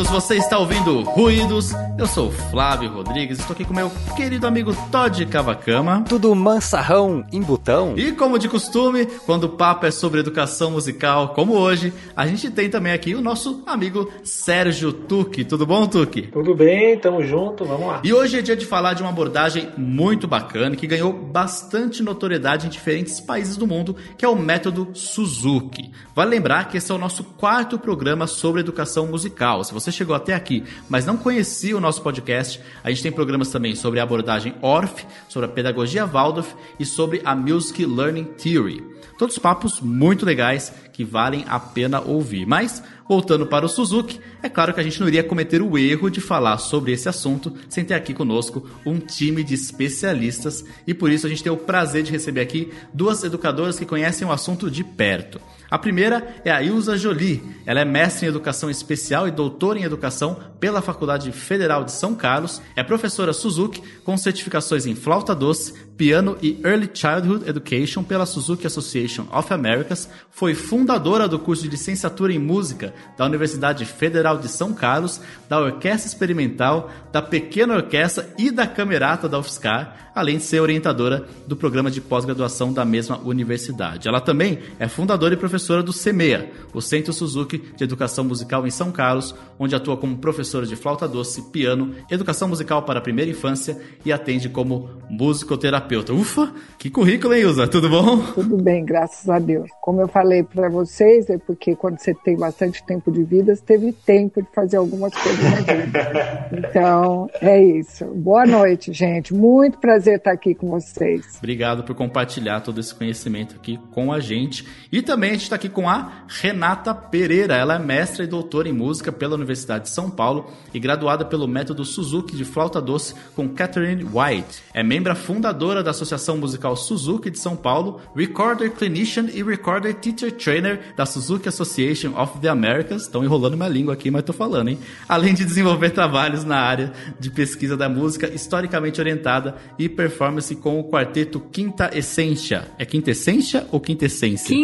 bem-vindos. Você está ouvindo Ruídos. Eu sou o Flávio Rodrigues, estou aqui com meu querido amigo Todd Cavacama. Tudo mansarrão em botão. E como de costume, quando o papo é sobre educação musical, como hoje, a gente tem também aqui o nosso amigo Sérgio Tuque. Tudo bom, Tuque? Tudo bem, tamo junto, vamos lá. E hoje é dia de falar de uma abordagem muito bacana que ganhou bastante notoriedade em diferentes países do mundo, que é o método Suzuki. Vale lembrar que esse é o nosso quarto programa sobre educação musical. Se você chegou até aqui, mas não conhecia o nosso podcast, a gente tem programas também sobre a abordagem Orff, sobre a pedagogia Waldorf e sobre a Music Learning Theory. Todos papos muito legais que valem a pena ouvir. Mas, voltando para o Suzuki, é claro que a gente não iria cometer o erro de falar sobre esse assunto sem ter aqui conosco um time de especialistas e por isso a gente tem o prazer de receber aqui duas educadoras que conhecem o assunto de perto. A primeira é a Ilza Jolie. Ela é mestre em educação especial e doutora em educação pela Faculdade Federal de São Carlos. É professora Suzuki com certificações em flauta doce, piano e Early Childhood Education pela Suzuki Association of Americas. Foi fundadora do curso de licenciatura em música da Universidade Federal de São Carlos, da Orquestra Experimental, da Pequena Orquestra e da Camerata da UFSCar, além de ser orientadora do programa de pós-graduação da mesma universidade. Ela também é fundadora e professora do CEMEA, o Centro Suzuki de Educação Musical em São Carlos, onde atua como professora de flauta doce, piano, educação musical para a primeira infância e atende como musicoterapeuta. Ufa, que currículo, hein, Ilza? Tudo bom? Tudo bem, graças a Deus. Como eu falei para vocês, é porque quando você tem bastante tempo de vida, você teve tempo de fazer algumas coisas na vida. Então, é isso. Boa noite, gente. Muito prazer estar aqui com vocês. Obrigado por compartilhar todo esse conhecimento aqui com a gente. E também a gente está aqui com a Renata Pereira. Ela é mestra e doutora em música pela Universidade de São Paulo e graduada pelo método Suzuki de flauta doce com Catherine White. É membro fundadora da Associação Musical Suzuki de São Paulo, Recorder Clinician e Recorder Teacher Trainer da Suzuki Association of the Americas. Estão enrolando minha língua aqui, mas tô falando, hein? Além de desenvolver trabalhos na área de pesquisa da música historicamente orientada e performance com o quarteto Quinta Essência. É Quinta Essência ou Quinta Essência?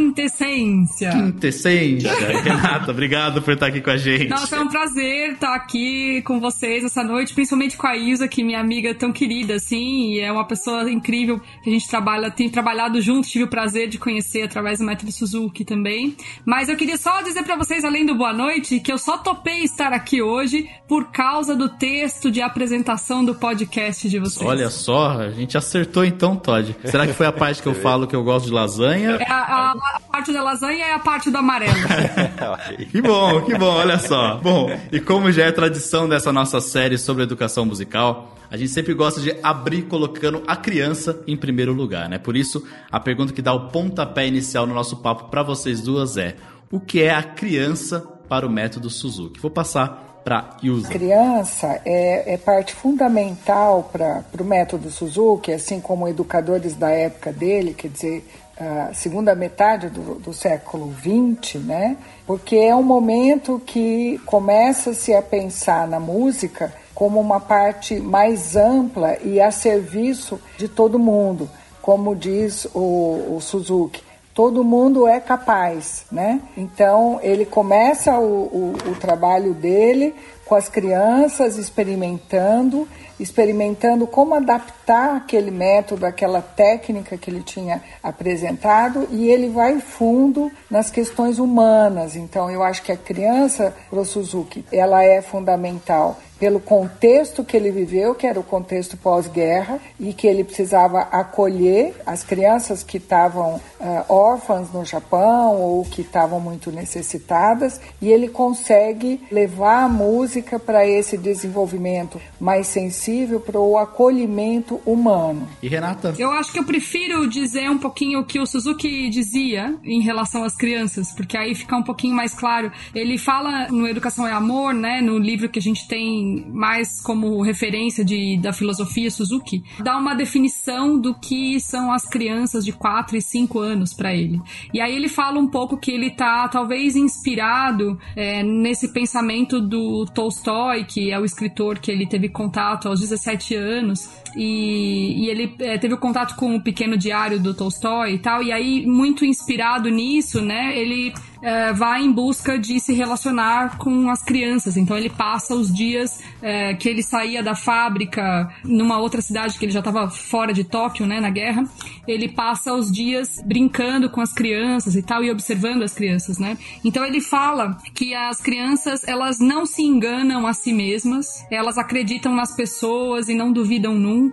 Quintessência. Quintessência. Renata, obrigado por estar aqui com a gente. Nossa, é um prazer estar aqui com vocês essa noite, principalmente com a Isa, que é minha amiga tão querida, assim, e é uma pessoa incrível que a gente trabalha, tem trabalhado juntos, tive o prazer de conhecer através do método Suzuki também. Mas eu queria só dizer para vocês, além do boa noite, que eu só topei estar aqui hoje por causa do texto de apresentação do podcast de vocês. Olha só, a gente acertou então, Todd. Será que foi a parte que eu falo que eu gosto de lasanha? É a, a, a parte da lasanha é a parte do amarelo. que bom, que bom, olha só. Bom, e como já é tradição dessa nossa série sobre educação musical, a gente sempre gosta de abrir colocando a criança em primeiro lugar, né? Por isso, a pergunta que dá o pontapé inicial no nosso papo para vocês duas é: o que é a criança para o método Suzuki? Vou passar para Yusa. Criança é, é parte fundamental para o método Suzuki, assim como educadores da época dele, quer dizer, a segunda metade do, do século XX, né? Porque é um momento que começa-se a pensar na música como uma parte mais ampla e a serviço de todo mundo, como diz o, o Suzuki. Todo mundo é capaz, né? Então ele começa o, o, o trabalho dele com as crianças experimentando experimentando como adaptar aquele método, aquela técnica que ele tinha apresentado, e ele vai fundo nas questões humanas. Então, eu acho que a criança, para o Suzuki, ela é fundamental pelo contexto que ele viveu, que era o contexto pós-guerra, e que ele precisava acolher as crianças que estavam uh, órfãs no Japão ou que estavam muito necessitadas, e ele consegue levar a música para esse desenvolvimento mais sensível, para o acolhimento humano. E Renata? Eu acho que eu prefiro dizer um pouquinho o que o Suzuki dizia em relação às crianças, porque aí fica um pouquinho mais claro. Ele fala no Educação é Amor, né, no livro que a gente tem mais como referência de, da filosofia Suzuki, dá uma definição do que são as crianças de 4 e 5 anos para ele. E aí ele fala um pouco que ele tá talvez inspirado é, nesse pensamento do Tolstói, que é o escritor que ele teve contato aos 17 anos, e, e ele é, teve o contato com o pequeno diário do Tolstói e tal, e aí, muito inspirado nisso, né, ele é, vai em busca de se relacionar com as crianças. Então ele passa os dias é, que ele saía da fábrica numa outra cidade que ele já estava fora de Tóquio, né, na guerra. Ele passa os dias brincando com as crianças e tal e observando as crianças, né? Então ele fala que as crianças elas não se enganam a si mesmas, elas acreditam nas pessoas e não duvidam nunca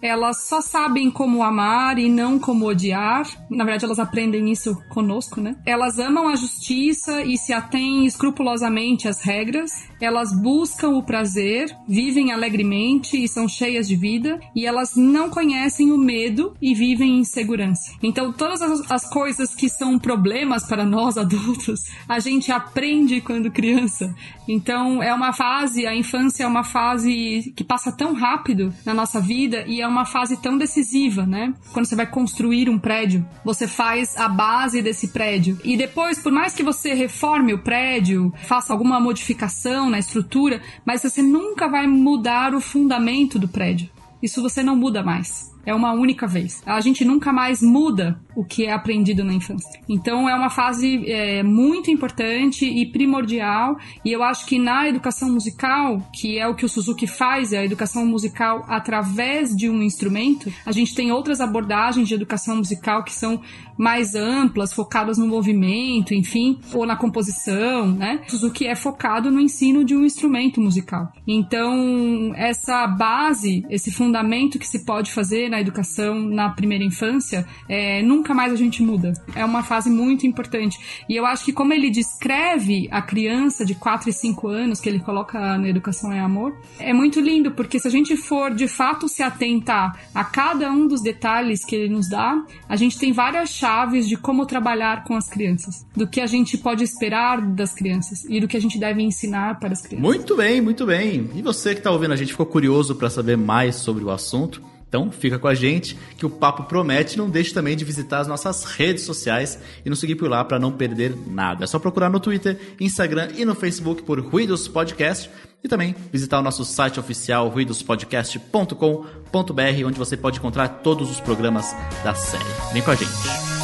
elas só sabem como amar e não como odiar. Na verdade, elas aprendem isso conosco, né? Elas amam a justiça e se atêm escrupulosamente às regras. Elas buscam o prazer, vivem alegremente e são cheias de vida. E elas não conhecem o medo e vivem em segurança. Então, todas as, as coisas que são problemas para nós adultos, a gente aprende quando criança. Então, é uma fase, a infância é uma fase que passa tão rápido na nossa vida e é uma fase tão decisiva, né? Quando você vai construir um prédio, você faz a base desse prédio. E depois, por mais que você reforme o prédio, faça alguma modificação na estrutura, mas você nunca vai mudar o fundamento do prédio. Isso você não muda mais é uma única vez. A gente nunca mais muda o que é aprendido na infância. Então é uma fase é, muito importante e primordial. E eu acho que na educação musical, que é o que o Suzuki faz, é a educação musical através de um instrumento, a gente tem outras abordagens de educação musical que são mais amplas, focadas no movimento, enfim, ou na composição, né? Suzuki é focado no ensino de um instrumento musical. Então, essa base, esse fundamento que se pode fazer na educação na primeira infância, é, nunca mais a gente muda. É uma fase muito importante. E eu acho que como ele descreve a criança de 4 e 5 anos, que ele coloca na Educação é Amor, é muito lindo, porque se a gente for de fato se atentar a cada um dos detalhes que ele nos dá, a gente tem várias chaves de como trabalhar com as crianças, do que a gente pode esperar das crianças e do que a gente deve ensinar para as crianças. Muito bem, muito bem. E você que está ouvindo a gente ficou curioso para saber mais sobre o assunto? Então fica com a gente que o papo promete. Não deixe também de visitar as nossas redes sociais e nos seguir por lá para não perder nada. É só procurar no Twitter, Instagram e no Facebook por Ruídos Podcast e também visitar o nosso site oficial ruidospodcast.com.br onde você pode encontrar todos os programas da série. Vem com a gente.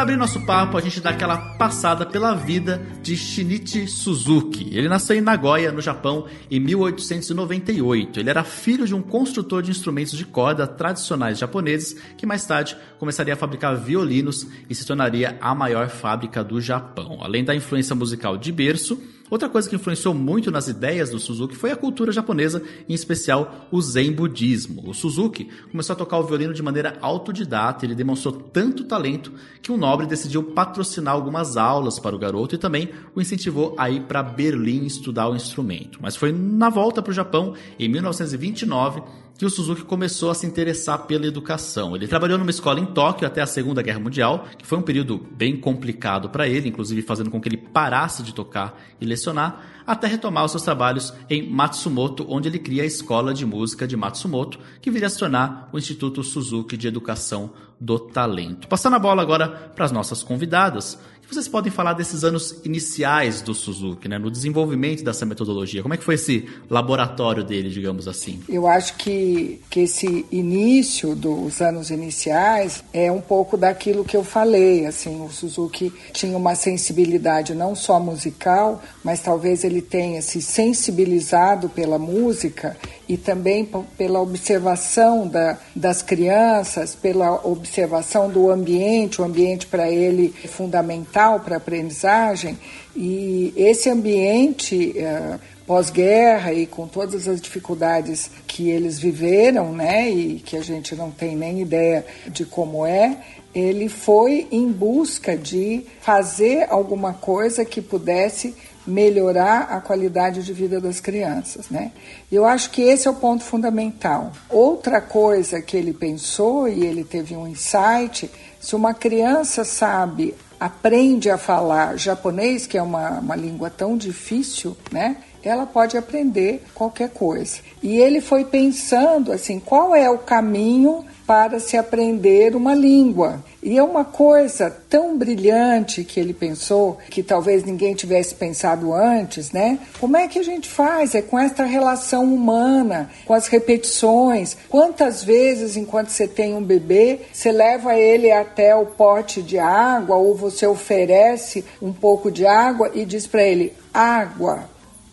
Para abrir nosso papo, a gente dá aquela passada pela vida de Shinichi Suzuki. Ele nasceu em Nagoya, no Japão, em 1898. Ele era filho de um construtor de instrumentos de corda tradicionais japoneses, que mais tarde começaria a fabricar violinos e se tornaria a maior fábrica do Japão. Além da influência musical de berço, Outra coisa que influenciou muito nas ideias do Suzuki foi a cultura japonesa, em especial o Zen budismo. O Suzuki começou a tocar o violino de maneira autodidata, ele demonstrou tanto talento que um nobre decidiu patrocinar algumas aulas para o garoto e também o incentivou a ir para Berlim estudar o instrumento. Mas foi na volta para o Japão, em 1929, que o Suzuki começou a se interessar pela educação. Ele trabalhou numa escola em Tóquio até a Segunda Guerra Mundial, que foi um período bem complicado para ele, inclusive fazendo com que ele parasse de tocar e lecionar, até retomar os seus trabalhos em Matsumoto, onde ele cria a Escola de Música de Matsumoto, que viria a se tornar o Instituto Suzuki de Educação do Talento. Passando a bola agora para as nossas convidadas vocês podem falar desses anos iniciais do Suzuki, né, no desenvolvimento dessa metodologia? Como é que foi esse laboratório dele, digamos assim? Eu acho que, que esse início dos anos iniciais é um pouco daquilo que eu falei. Assim, o Suzuki tinha uma sensibilidade não só musical, mas talvez ele tenha se sensibilizado pela música e também pela observação da, das crianças, pela observação do ambiente, o ambiente para ele é fundamental para a aprendizagem, e esse ambiente uh, pós-guerra e com todas as dificuldades que eles viveram, né, e que a gente não tem nem ideia de como é, ele foi em busca de fazer alguma coisa que pudesse melhorar a qualidade de vida das crianças, né? Eu acho que esse é o ponto fundamental. Outra coisa que ele pensou e ele teve um insight, se uma criança sabe, aprende a falar japonês, que é uma, uma língua tão difícil, né? Ela pode aprender qualquer coisa. E ele foi pensando assim, qual é o caminho para se aprender uma língua. E é uma coisa tão brilhante que ele pensou, que talvez ninguém tivesse pensado antes, né? Como é que a gente faz? É com esta relação humana, com as repetições. Quantas vezes, enquanto você tem um bebê, você leva ele até o pote de água ou você oferece um pouco de água e diz para ele: água,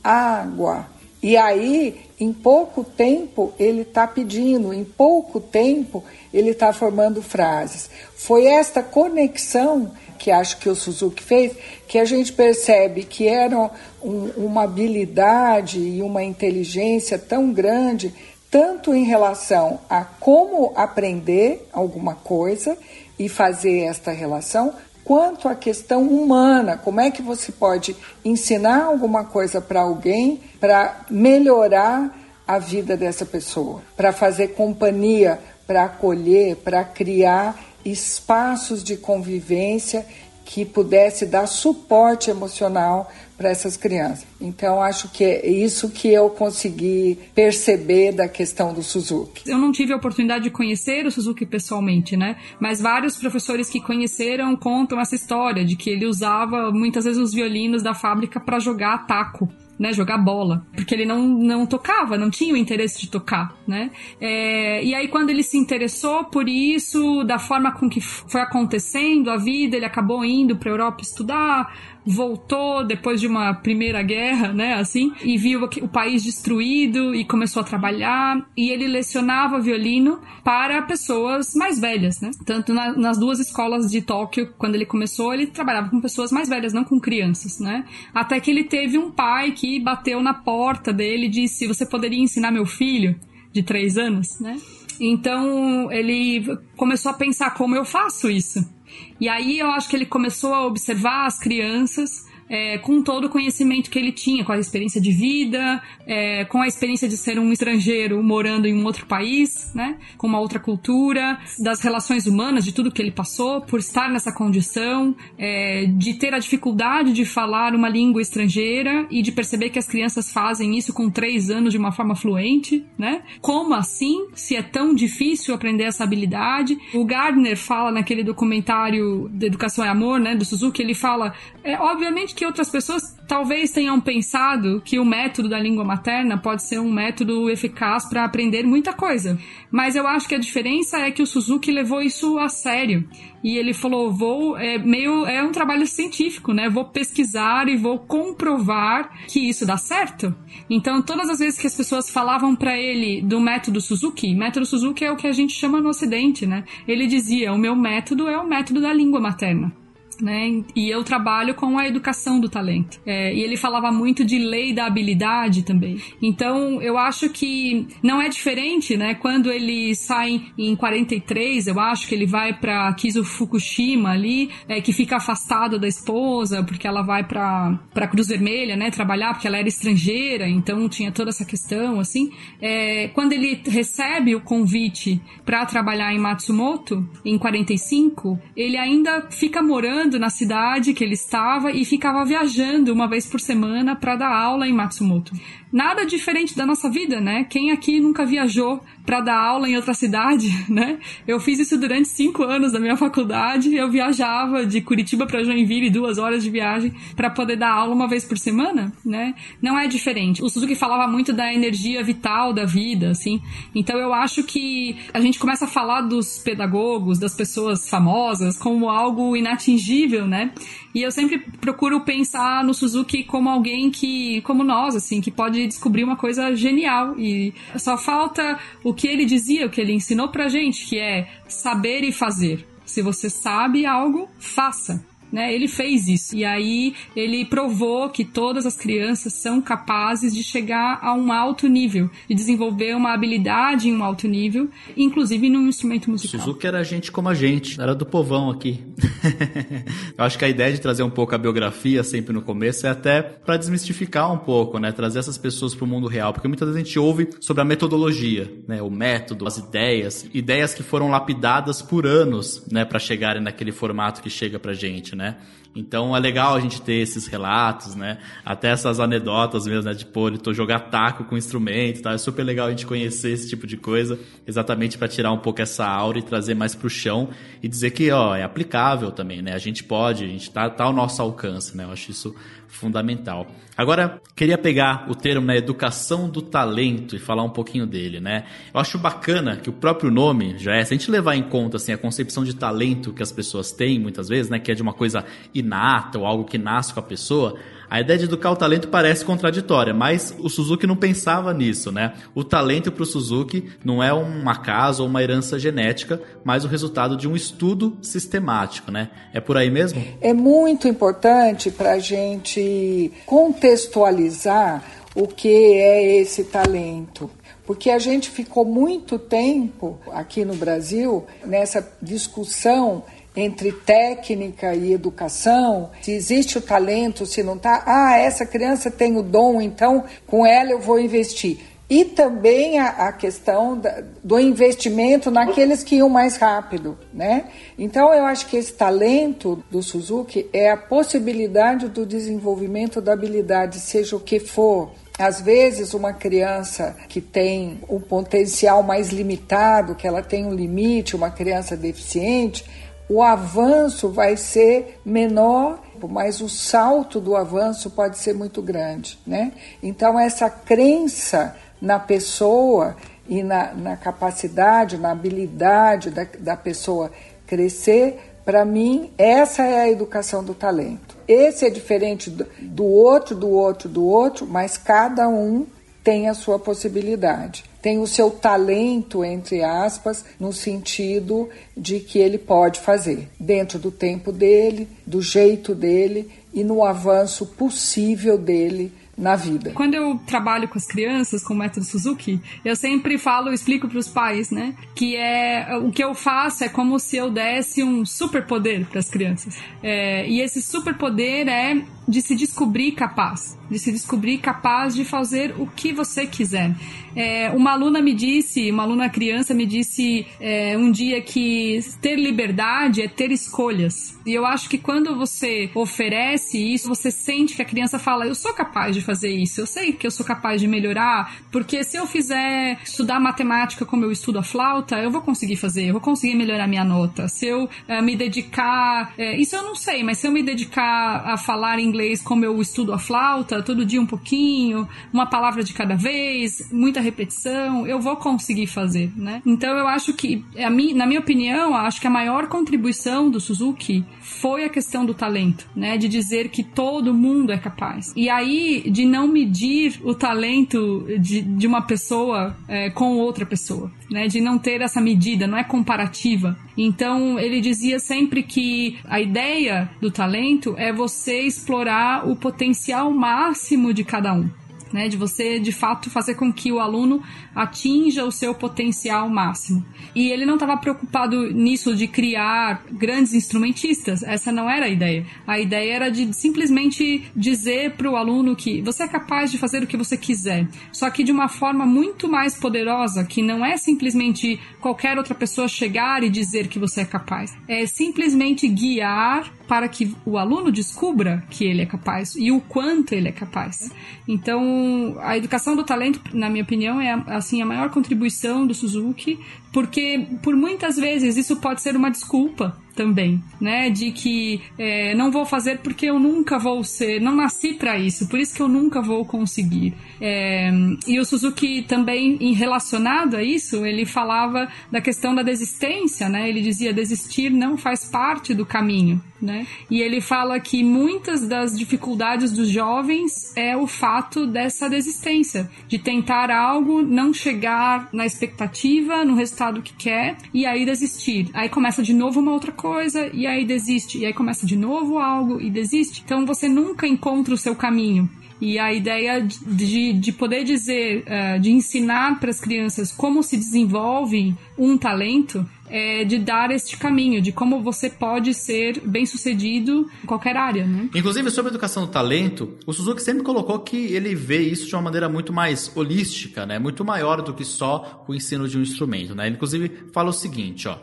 água. E aí, em pouco tempo, ele está pedindo, em pouco tempo, ele está formando frases. Foi esta conexão que acho que o Suzuki fez, que a gente percebe que era um, uma habilidade e uma inteligência tão grande, tanto em relação a como aprender alguma coisa e fazer esta relação, quanto à questão humana, como é que você pode ensinar alguma coisa para alguém para melhorar a vida dessa pessoa, para fazer companhia, para acolher, para criar espaços de convivência que pudesse dar suporte emocional para essas crianças. Então, acho que é isso que eu consegui perceber da questão do Suzuki. Eu não tive a oportunidade de conhecer o Suzuki pessoalmente, né? Mas vários professores que conheceram contam essa história de que ele usava muitas vezes os violinos da fábrica para jogar taco né, jogar bola, porque ele não, não tocava, não tinha o interesse de tocar, né? É, e aí quando ele se interessou por isso, da forma com que foi acontecendo a vida, ele acabou indo para a Europa estudar, voltou depois de uma primeira guerra, né, assim, e viu o país destruído e começou a trabalhar. E ele lecionava violino para pessoas mais velhas, né? Tanto na, nas duas escolas de Tóquio, quando ele começou, ele trabalhava com pessoas mais velhas, não com crianças, né? Até que ele teve um pai que bateu na porta dele e disse: Você poderia ensinar meu filho de três anos, né? Então ele começou a pensar como eu faço isso. E aí eu acho que ele começou a observar as crianças é, com todo o conhecimento que ele tinha, com a experiência de vida, é, com a experiência de ser um estrangeiro morando em um outro país, né, com uma outra cultura, das relações humanas, de tudo que ele passou, por estar nessa condição, é, de ter a dificuldade de falar uma língua estrangeira e de perceber que as crianças fazem isso com três anos de uma forma fluente, né? Como assim, se é tão difícil aprender essa habilidade? O Gardner fala naquele documentário de Educação é Amor, né, do Suzuki, ele fala, é obviamente que outras pessoas talvez tenham pensado que o método da língua materna pode ser um método eficaz para aprender muita coisa. Mas eu acho que a diferença é que o Suzuki levou isso a sério. E ele falou: vou. É meio. É um trabalho científico, né? Vou pesquisar e vou comprovar que isso dá certo. Então, todas as vezes que as pessoas falavam para ele do método Suzuki, método Suzuki é o que a gente chama no Ocidente, né? Ele dizia: o meu método é o método da língua materna né? E eu trabalho com a educação do talento. É, e ele falava muito de lei da habilidade também. Então, eu acho que não é diferente, né? Quando ele sai em 43, eu acho que ele vai para Kizu Fukushima ali, é, que fica afastado da esposa, porque ela vai para para Cruz Vermelha, né? Trabalhar, porque ela era estrangeira, então tinha toda essa questão, assim. É, quando ele recebe o convite para trabalhar em Matsumoto, em 45, ele ainda fica morando morando na cidade que ele estava e ficava viajando uma vez por semana para dar aula em Matsumoto. Nada diferente da nossa vida, né? Quem aqui nunca viajou para dar aula em outra cidade, né? Eu fiz isso durante cinco anos da minha faculdade. Eu viajava de Curitiba para Joinville, duas horas de viagem, para poder dar aula uma vez por semana, né? Não é diferente. O Suzuki falava muito da energia vital da vida, assim. Então eu acho que a gente começa a falar dos pedagogos, das pessoas famosas, como algo inatingível, né? E eu sempre procuro pensar no Suzuki como alguém que, como nós, assim, que pode descobrir uma coisa genial. E só falta o que ele dizia, o que ele ensinou pra gente, que é saber e fazer. Se você sabe algo, faça né? Ele fez isso. E aí ele provou que todas as crianças são capazes de chegar a um alto nível, de desenvolver uma habilidade em um alto nível, inclusive num instrumento musical. Suzuki era gente como a gente, era do povão aqui. Eu acho que a ideia de trazer um pouco a biografia sempre no começo é até para desmistificar um pouco, né? Trazer essas pessoas para o mundo real, porque muitas vezes a gente ouve sobre a metodologia, né? O método, as ideias, ideias que foram lapidadas por anos, né? Para chegarem naquele formato que chega pra gente, né? Então é legal a gente ter esses relatos, né? Até essas anedotas mesmo, né? De pô, ele tô jogar taco com instrumento, tá? É super legal a gente conhecer esse tipo de coisa, exatamente para tirar um pouco essa aura e trazer mais pro chão e dizer que, ó, é aplicável também, né? A gente pode, a gente tá, tá ao nosso alcance, né? Eu acho isso fundamental. Agora, queria pegar o termo né, educação do talento e falar um pouquinho dele, né? Eu acho bacana que o próprio nome já é, se a gente levar em conta assim, a concepção de talento que as pessoas têm muitas vezes, né, que é de uma coisa inata ou algo que nasce com a pessoa, a ideia de educar o talento parece contraditória, mas o Suzuki não pensava nisso, né? O talento para o Suzuki não é um acaso ou uma herança genética, mas o resultado de um estudo sistemático, né? É por aí mesmo? É muito importante para a gente contextualizar o que é esse talento porque a gente ficou muito tempo aqui no Brasil nessa discussão entre técnica e educação, se existe o talento, se não está, ah, essa criança tem o dom, então com ela eu vou investir. E também a, a questão da, do investimento naqueles que iam mais rápido, né? Então eu acho que esse talento do Suzuki é a possibilidade do desenvolvimento da habilidade, seja o que for, às vezes, uma criança que tem um potencial mais limitado, que ela tem um limite, uma criança deficiente, o avanço vai ser menor, mas o salto do avanço pode ser muito grande, né? Então essa crença na pessoa e na, na capacidade, na habilidade da, da pessoa crescer, para mim essa é a educação do talento. Esse é diferente do, do outro, do outro, do outro, mas cada um tem a sua possibilidade tem o seu talento, entre aspas, no sentido de que ele pode fazer, dentro do tempo dele, do jeito dele e no avanço possível dele na vida. Quando eu trabalho com as crianças com o método Suzuki, eu sempre falo, explico para os pais, né, que é o que eu faço é como se eu desse um superpoder para as crianças. É, e esse superpoder é de se descobrir capaz, de se descobrir capaz de fazer o que você quiser. É, uma aluna me disse, uma aluna criança me disse é, um dia que ter liberdade é ter escolhas. E eu acho que quando você oferece isso, você sente que a criança fala: Eu sou capaz de fazer isso, eu sei que eu sou capaz de melhorar, porque se eu fizer estudar matemática como eu estudo a flauta, eu vou conseguir fazer, eu vou conseguir melhorar minha nota. Se eu é, me dedicar, é, isso eu não sei, mas se eu me dedicar a falar inglês, inglês como eu estudo a flauta, todo dia um pouquinho, uma palavra de cada vez, muita repetição, eu vou conseguir fazer, né? Então eu acho que, a na minha opinião, acho que a maior contribuição do Suzuki foi a questão do talento, né? De dizer que todo mundo é capaz. E aí, de não medir o talento de, de uma pessoa é, com outra pessoa, né? De não ter essa medida, não é comparativa. Então, ele dizia sempre que a ideia do talento é você explorar o potencial máximo de cada um né? De você, de fato, fazer com que o aluno atinja o seu potencial máximo. E ele não estava preocupado nisso de criar grandes instrumentistas, essa não era a ideia. A ideia era de simplesmente dizer para o aluno que você é capaz de fazer o que você quiser, só que de uma forma muito mais poderosa, que não é simplesmente qualquer outra pessoa chegar e dizer que você é capaz. É simplesmente guiar para que o aluno descubra que ele é capaz e o quanto ele é capaz. Então, a educação do talento, na minha opinião, é assim a maior contribuição do Suzuki, porque por muitas vezes isso pode ser uma desculpa também, né? De que é, não vou fazer porque eu nunca vou ser, não nasci para isso, por isso que eu nunca vou conseguir. É, e o Suzuki também, em relacionado a isso, ele falava da questão da desistência, né? Ele dizia desistir não faz parte do caminho, né? E ele fala que muitas das dificuldades dos jovens é o fato dessa desistência, de tentar algo, não chegar na expectativa, no resultado que quer e aí desistir. Aí começa de novo uma outra coisa e aí desiste, e aí começa de novo algo e desiste. Então você nunca encontra o seu caminho. E a ideia de, de poder dizer, uh, de ensinar para as crianças como se desenvolve um talento, é de dar este caminho, de como você pode ser bem sucedido em qualquer área, né? Inclusive, sobre a educação do talento, o Suzuki sempre colocou que ele vê isso de uma maneira muito mais holística, né? Muito maior do que só o ensino de um instrumento, né? Ele, inclusive, fala o seguinte, ó.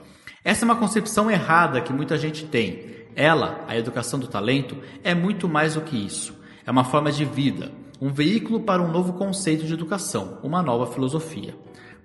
Essa é uma concepção errada que muita gente tem Ela, a educação do talento, é muito mais do que isso. É uma forma de vida, um veículo para um novo conceito de educação, uma nova filosofia.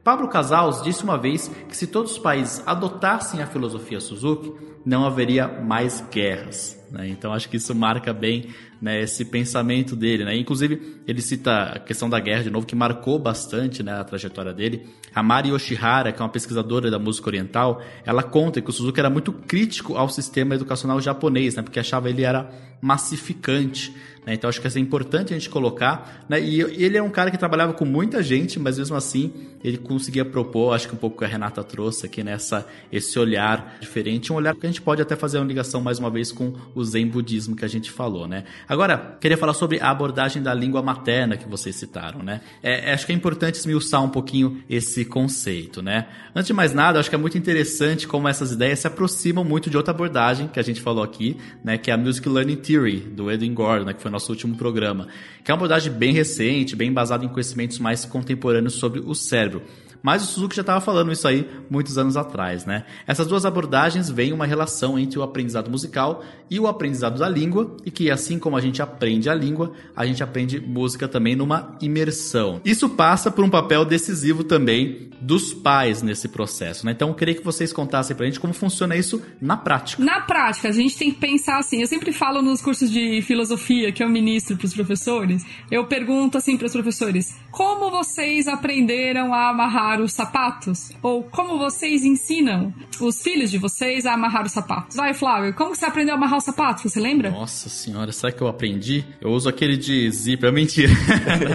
Pablo Casals disse uma vez que se todos os países adotassem a filosofia Suzuki, não haveria mais guerras. Né? Então acho que isso marca bem né, esse pensamento dele. Né? Inclusive, ele cita a questão da guerra de novo, que marcou bastante né, a trajetória dele. A Mari Yoshihara, que é uma pesquisadora da música oriental, ela conta que o Suzuki era muito crítico ao sistema educacional japonês, né, porque achava ele era massificante. Né? Então acho que isso é importante a gente colocar. Né? E ele é um cara que trabalhava com muita gente, mas mesmo assim ele conseguia propor, acho que um pouco que a Renata trouxe aqui nessa esse olhar diferente, um olhar que a gente pode até fazer uma ligação mais uma vez com o Zen budismo que a gente falou, né? Agora, queria falar sobre a abordagem da língua materna que vocês citaram, né? É, acho que é importante esmiuçar um pouquinho esse conceito, né? Antes de mais nada, acho que é muito interessante como essas ideias se aproximam muito de outra abordagem que a gente falou aqui, né? Que é a Music Learning Theory, do Edwin Gordon, né? Que foi nosso último programa. Que é uma abordagem bem recente, bem baseada em conhecimentos mais contemporâneos sobre o cérebro. Mas o Suzuki já estava falando isso aí muitos anos atrás, né? Essas duas abordagens veem uma relação entre o aprendizado musical e o aprendizado da língua, e que assim como a gente aprende a língua, a gente aprende música também numa imersão. Isso passa por um papel decisivo também dos pais nesse processo, né? Então eu queria que vocês contassem pra gente como funciona isso na prática. Na prática, a gente tem que pensar assim, eu sempre falo nos cursos de filosofia que eu ministro para os professores, eu pergunto assim para os professores, como vocês aprenderam a amarrar os sapatos? Ou como vocês ensinam os filhos de vocês a amarrar os sapatos? Vai, Flávio, como você aprendeu a amarrar os sapatos? Você lembra? Nossa senhora, será que eu aprendi? Eu uso aquele de zíper, é mentira.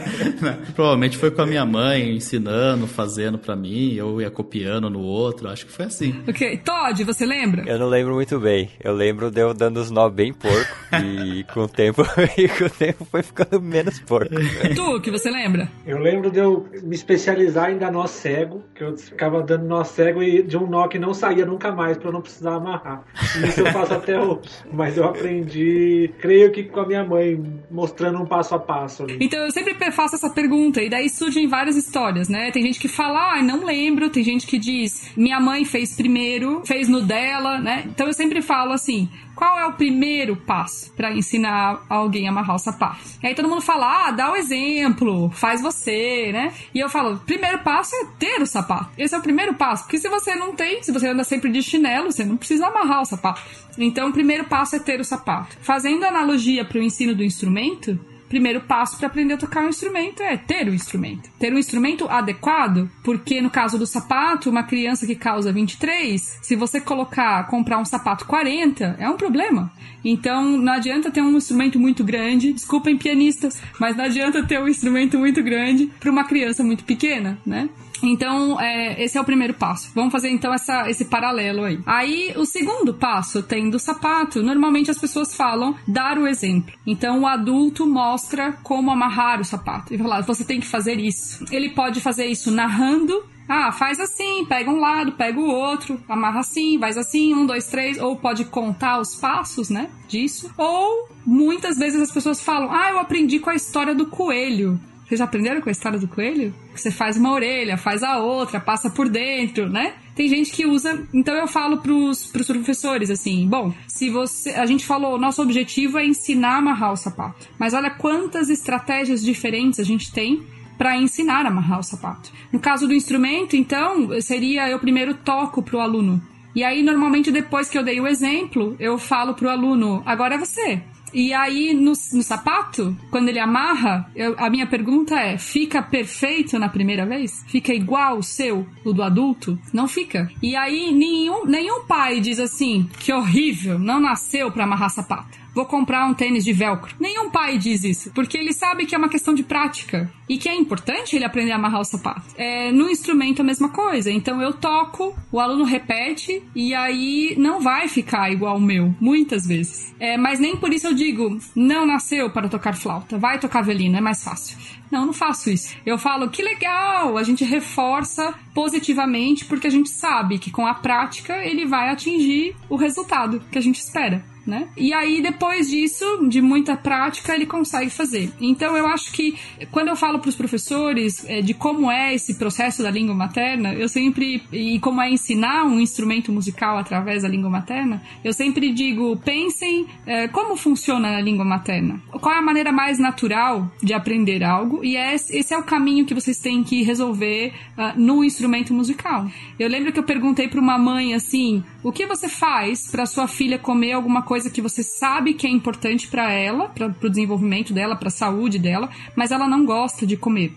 Provavelmente foi com a minha mãe ensinando, fazendo para mim, eu ia copiando no outro, acho que foi assim. Ok, Todd, você lembra? Eu não lembro muito bem. Eu lembro de eu dando os nó bem porco e com o tempo, e com o tempo foi ficando menos porco. tu, que você lembra? Eu lembro de eu me especializar em dar nó cego, que eu ficava dando nó cego e de um nó que não saía nunca mais para eu não precisar amarrar. Isso eu faço até hoje. Mas eu aprendi, creio que com a minha mãe, mostrando um passo a passo ali. Então eu sempre faço essa pergunta e daí surgem várias histórias, né? Tem gente que fala, ah, não lembro, tem gente que diz, minha mãe fez primeiro, fez no dela, né? Então eu sempre falo assim, qual é o primeiro passo para ensinar alguém a amarrar o sapato? E aí todo mundo fala, ah, dá o exemplo, faz você, né? E eu falo, primeiro passo é ter o sapato. Esse é o primeiro passo, porque se você não tem, se você anda sempre de chinelo, você não precisa amarrar o sapato. Então, o primeiro passo é ter o sapato. Fazendo analogia para o ensino do instrumento, primeiro passo para aprender a tocar um instrumento é ter o instrumento. Ter um instrumento adequado, porque no caso do sapato, uma criança que causa 23, se você colocar, comprar um sapato 40, é um problema. Então, não adianta ter um instrumento muito grande, desculpem pianistas, mas não adianta ter um instrumento muito grande para uma criança muito pequena, né? Então, é, esse é o primeiro passo. Vamos fazer então essa, esse paralelo aí. Aí, o segundo passo tem do sapato. Normalmente as pessoas falam dar o exemplo. Então, o adulto mostra como amarrar o sapato. E fala, você tem que fazer isso. Ele pode fazer isso narrando ah, faz assim, pega um lado, pega o outro, amarra assim, faz assim, um, dois, três, ou pode contar os passos, né, disso. Ou muitas vezes as pessoas falam, ah, eu aprendi com a história do coelho. Vocês aprenderam com a história do coelho? Você faz uma orelha, faz a outra, passa por dentro, né? Tem gente que usa. Então eu falo pros, pros professores assim: bom, se você. A gente falou, nosso objetivo é ensinar a amarrar o sapato. Mas olha quantas estratégias diferentes a gente tem para ensinar a amarrar o sapato. No caso do instrumento, então, seria eu primeiro toco pro aluno. E aí, normalmente, depois que eu dei o exemplo, eu falo pro aluno: agora é você. E aí, no, no sapato, quando ele amarra, eu, a minha pergunta é: fica perfeito na primeira vez? Fica igual o seu, o do adulto? Não fica. E aí, nenhum, nenhum pai diz assim: que horrível, não nasceu para amarrar sapato vou comprar um tênis de velcro. Nenhum pai diz isso, porque ele sabe que é uma questão de prática e que é importante ele aprender a amarrar o sapato. É, no instrumento a mesma coisa. Então eu toco, o aluno repete e aí não vai ficar igual o meu, muitas vezes. É, mas nem por isso eu digo, não nasceu para tocar flauta, vai tocar violino, é mais fácil. Não, não faço isso. Eu falo, que legal, a gente reforça positivamente porque a gente sabe que com a prática ele vai atingir o resultado que a gente espera. Né? E aí, depois disso, de muita prática, ele consegue fazer. Então, eu acho que quando eu falo para os professores é, de como é esse processo da língua materna, eu sempre. e como é ensinar um instrumento musical através da língua materna, eu sempre digo: pensem é, como funciona na língua materna. Qual é a maneira mais natural de aprender algo? E é, esse é o caminho que vocês têm que resolver uh, no instrumento musical. Eu lembro que eu perguntei para uma mãe assim: o que você faz para sua filha comer alguma coisa que você sabe que é importante para ela, para o desenvolvimento dela, para a saúde dela, mas ela não gosta de comer?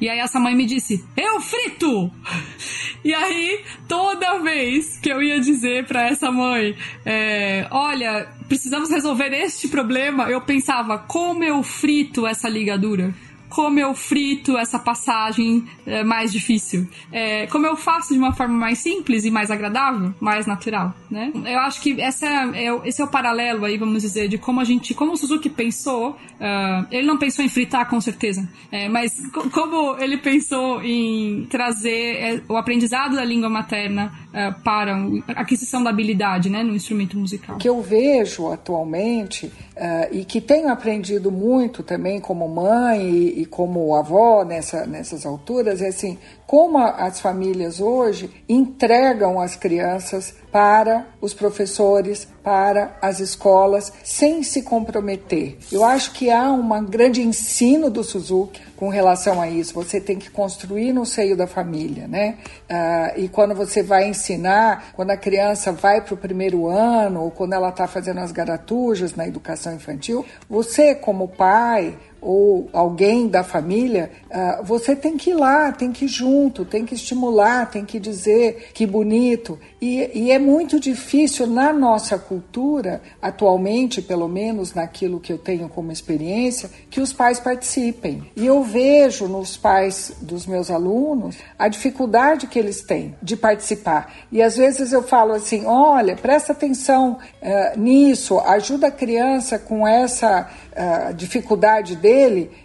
E aí essa mãe me disse: "Eu frito". E aí toda vez que eu ia dizer para essa mãe, é, olha, precisamos resolver este problema, eu pensava: como eu frito essa ligadura? Como eu frito essa passagem é, mais difícil. É, como eu faço de uma forma mais simples e mais agradável, mais natural, né? Eu acho que essa é, esse é o paralelo aí, vamos dizer, de como a gente, como o Suzuki pensou, uh, ele não pensou em fritar com certeza, é, mas como ele pensou em trazer o aprendizado da língua materna uh, para a aquisição da habilidade, né, no instrumento musical. O que eu vejo atualmente uh, e que tenho aprendido muito também como mãe e, e como avó nessa, nessas alturas é assim, como as famílias hoje entregam as crianças para os professores, para as escolas, sem se comprometer. Eu acho que há um grande ensino do Suzuki com relação a isso. Você tem que construir no seio da família, né? Ah, e quando você vai ensinar, quando a criança vai para o primeiro ano ou quando ela está fazendo as garatujas na educação infantil, você como pai ou alguém da família, uh, você tem que ir lá, tem que ir junto, tem que estimular, tem que dizer que bonito. E, e, é muito difícil na nossa cultura, atualmente, pelo menos naquilo que eu tenho como experiência, que os pais participem. E eu vejo nos pais dos meus alunos a dificuldade que eles têm de participar. E às vezes eu falo assim: olha, presta atenção uh, nisso, ajuda a criança com essa uh, dificuldade dele.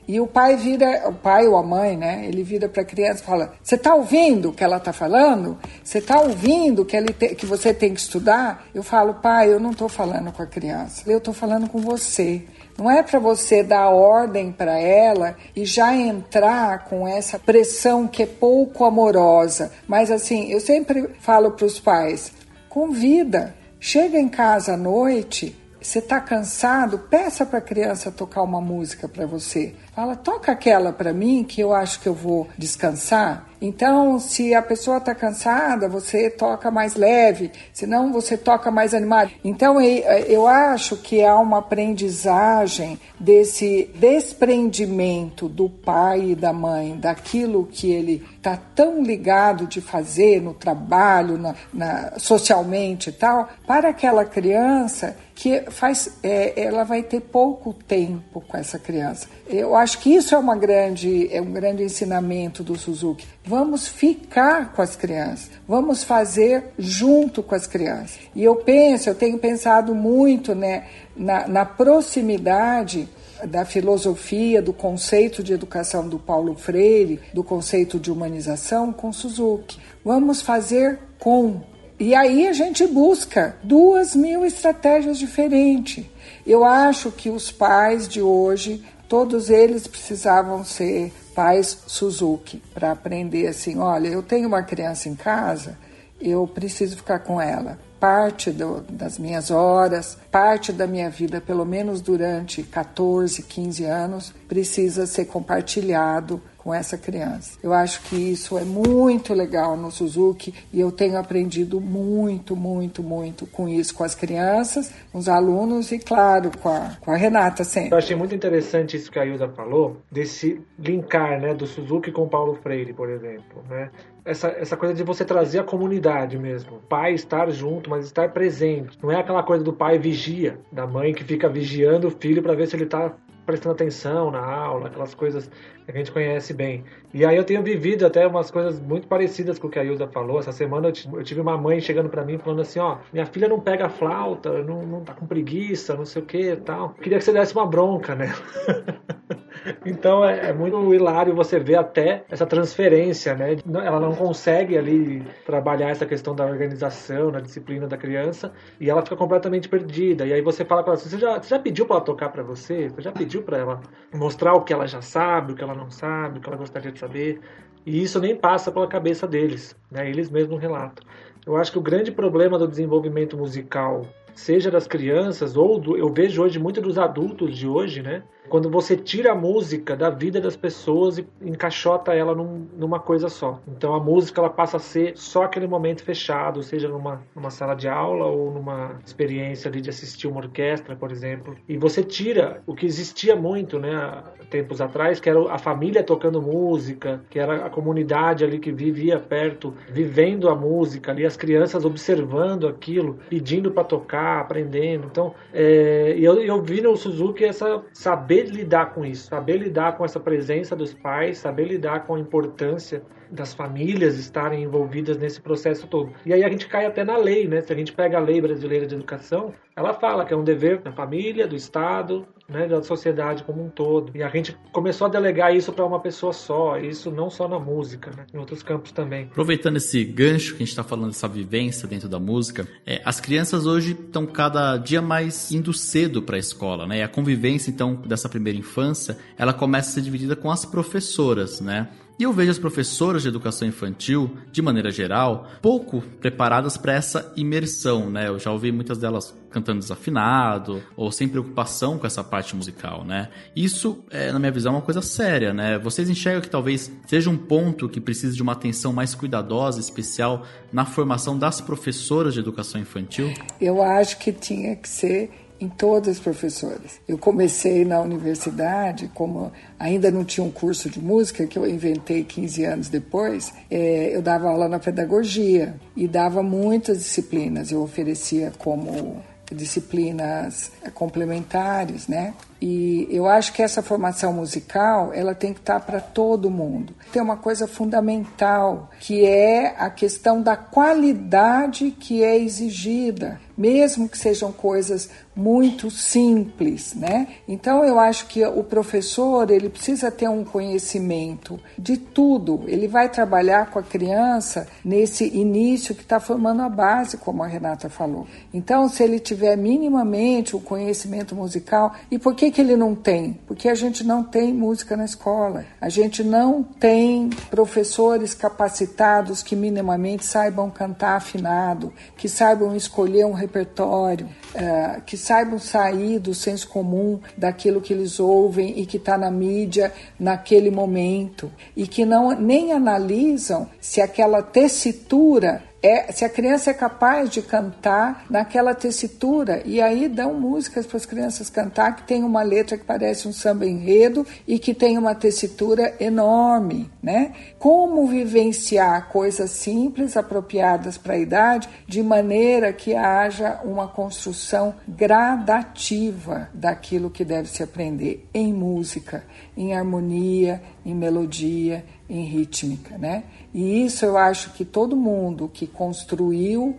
E o pai vira, o pai ou a mãe, né? Ele vira para a criança e fala: Você está ouvindo o que ela está falando? Você está ouvindo que, ele te, que você tem que estudar? Eu falo, pai, eu não estou falando com a criança, eu estou falando com você. Não é para você dar ordem para ela e já entrar com essa pressão que é pouco amorosa. Mas assim, eu sempre falo para os pais: convida, chega em casa à noite, você está cansado, peça para a criança tocar uma música para você. Fala, toca aquela para mim que eu acho que eu vou descansar. Então, se a pessoa está cansada, você toca mais leve, senão você toca mais animado. Então, eu acho que há uma aprendizagem desse desprendimento do pai e da mãe, daquilo que ele está tão ligado de fazer no trabalho, na, na, socialmente e tal, para aquela criança que faz, é, ela vai ter pouco tempo com essa criança. Eu acho que isso é, uma grande, é um grande ensinamento do Suzuki. Vamos ficar com as crianças, vamos fazer junto com as crianças. E eu penso, eu tenho pensado muito né, na, na proximidade da filosofia, do conceito de educação do Paulo Freire, do conceito de humanização com Suzuki. Vamos fazer com. E aí a gente busca duas mil estratégias diferentes. Eu acho que os pais de hoje Todos eles precisavam ser pais Suzuki para aprender assim: olha, eu tenho uma criança em casa, eu preciso ficar com ela. Parte do, das minhas horas, parte da minha vida, pelo menos durante 14, 15 anos, precisa ser compartilhado com essa criança. Eu acho que isso é muito legal no Suzuki e eu tenho aprendido muito, muito, muito com isso, com as crianças, com os alunos e, claro, com a, com a Renata sempre. Eu achei muito interessante isso que a Ilda falou, desse linkar né, do Suzuki com Paulo Freire, por exemplo. Né? Essa, essa coisa de você trazer a comunidade mesmo. Pai estar junto, mas estar presente. Não é aquela coisa do pai vigia, da mãe que fica vigiando o filho para ver se ele está prestando atenção na aula, aquelas coisas que a gente conhece bem. E aí eu tenho vivido até umas coisas muito parecidas com o que a Hilda falou. Essa semana eu tive uma mãe chegando para mim falando assim, ó, minha filha não pega flauta, não, não tá com preguiça, não sei o que tal. Queria que você desse uma bronca, né? Então é, é, muito hilário você ver até essa transferência, né? Ela não consegue ali trabalhar essa questão da organização, da disciplina da criança, e ela fica completamente perdida. E aí você fala com ela assim, você já, você já pediu para ela tocar para você? Você já pediu para ela mostrar o que ela já sabe, o que ela não sabe, o que ela gostaria de saber? E isso nem passa pela cabeça deles, né? Eles mesmos relatam. Eu acho que o grande problema do desenvolvimento musical, seja das crianças ou do, eu vejo hoje muito dos adultos de hoje, né? Quando você tira a música da vida das pessoas e encaixota ela num, numa coisa só. Então a música ela passa a ser só aquele momento fechado, seja numa, numa sala de aula ou numa experiência ali de assistir uma orquestra, por exemplo. E você tira o que existia muito, né, tempos atrás, que era a família tocando música, que era a comunidade ali que vivia perto, vivendo a música ali, as crianças observando aquilo, pedindo para tocar, aprendendo. Então, é, eu, eu vi no Suzuki essa saber lidar com isso, saber lidar com essa presença dos pais, saber lidar com a importância das famílias estarem envolvidas nesse processo todo. E aí a gente cai até na lei, né? Se a gente pega a lei brasileira de educação, ela fala que é um dever da família, do Estado, né, da sociedade como um todo. E a gente começou a delegar isso para uma pessoa só, isso não só na música, né, em outros campos também. Aproveitando esse gancho que a gente está falando dessa vivência dentro da música, é, as crianças hoje estão cada dia mais indo cedo para a escola, né? E a convivência então dessa primeira infância, ela começa a ser dividida com as professoras, né? E eu vejo as professoras de educação infantil, de maneira geral, pouco preparadas para essa imersão, né? Eu já ouvi muitas delas cantando desafinado ou sem preocupação com essa parte musical, né? Isso, é, na minha visão, é uma coisa séria, né? Vocês enxergam que talvez seja um ponto que precise de uma atenção mais cuidadosa, especial na formação das professoras de educação infantil? Eu acho que tinha que ser em todas as professoras. Eu comecei na universidade, como ainda não tinha um curso de música, que eu inventei 15 anos depois, é, eu dava aula na pedagogia e dava muitas disciplinas. Eu oferecia como disciplinas complementares, né? E eu acho que essa formação musical, ela tem que estar para todo mundo. Tem uma coisa fundamental, que é a questão da qualidade que é exigida, mesmo que sejam coisas muito simples, né? Então eu acho que o professor, ele precisa ter um conhecimento de tudo. Ele vai trabalhar com a criança nesse início que está formando a base, como a Renata falou. Então, se ele tiver minimamente o conhecimento musical, e por que que, ele não tem? Porque a gente não tem música na escola, a gente não tem professores capacitados que minimamente saibam cantar afinado, que saibam escolher um repertório, uh, que saibam sair do senso comum daquilo que eles ouvem e que está na mídia naquele momento, e que não nem analisam se aquela tessitura é, se a criança é capaz de cantar naquela tessitura, e aí dão músicas para as crianças cantar que tem uma letra que parece um samba enredo e que tem uma tessitura enorme, né? Como vivenciar coisas simples, apropriadas para a idade, de maneira que haja uma construção gradativa daquilo que deve se aprender em música, em harmonia, em melodia, em rítmica, né? E isso eu acho que todo mundo que construiu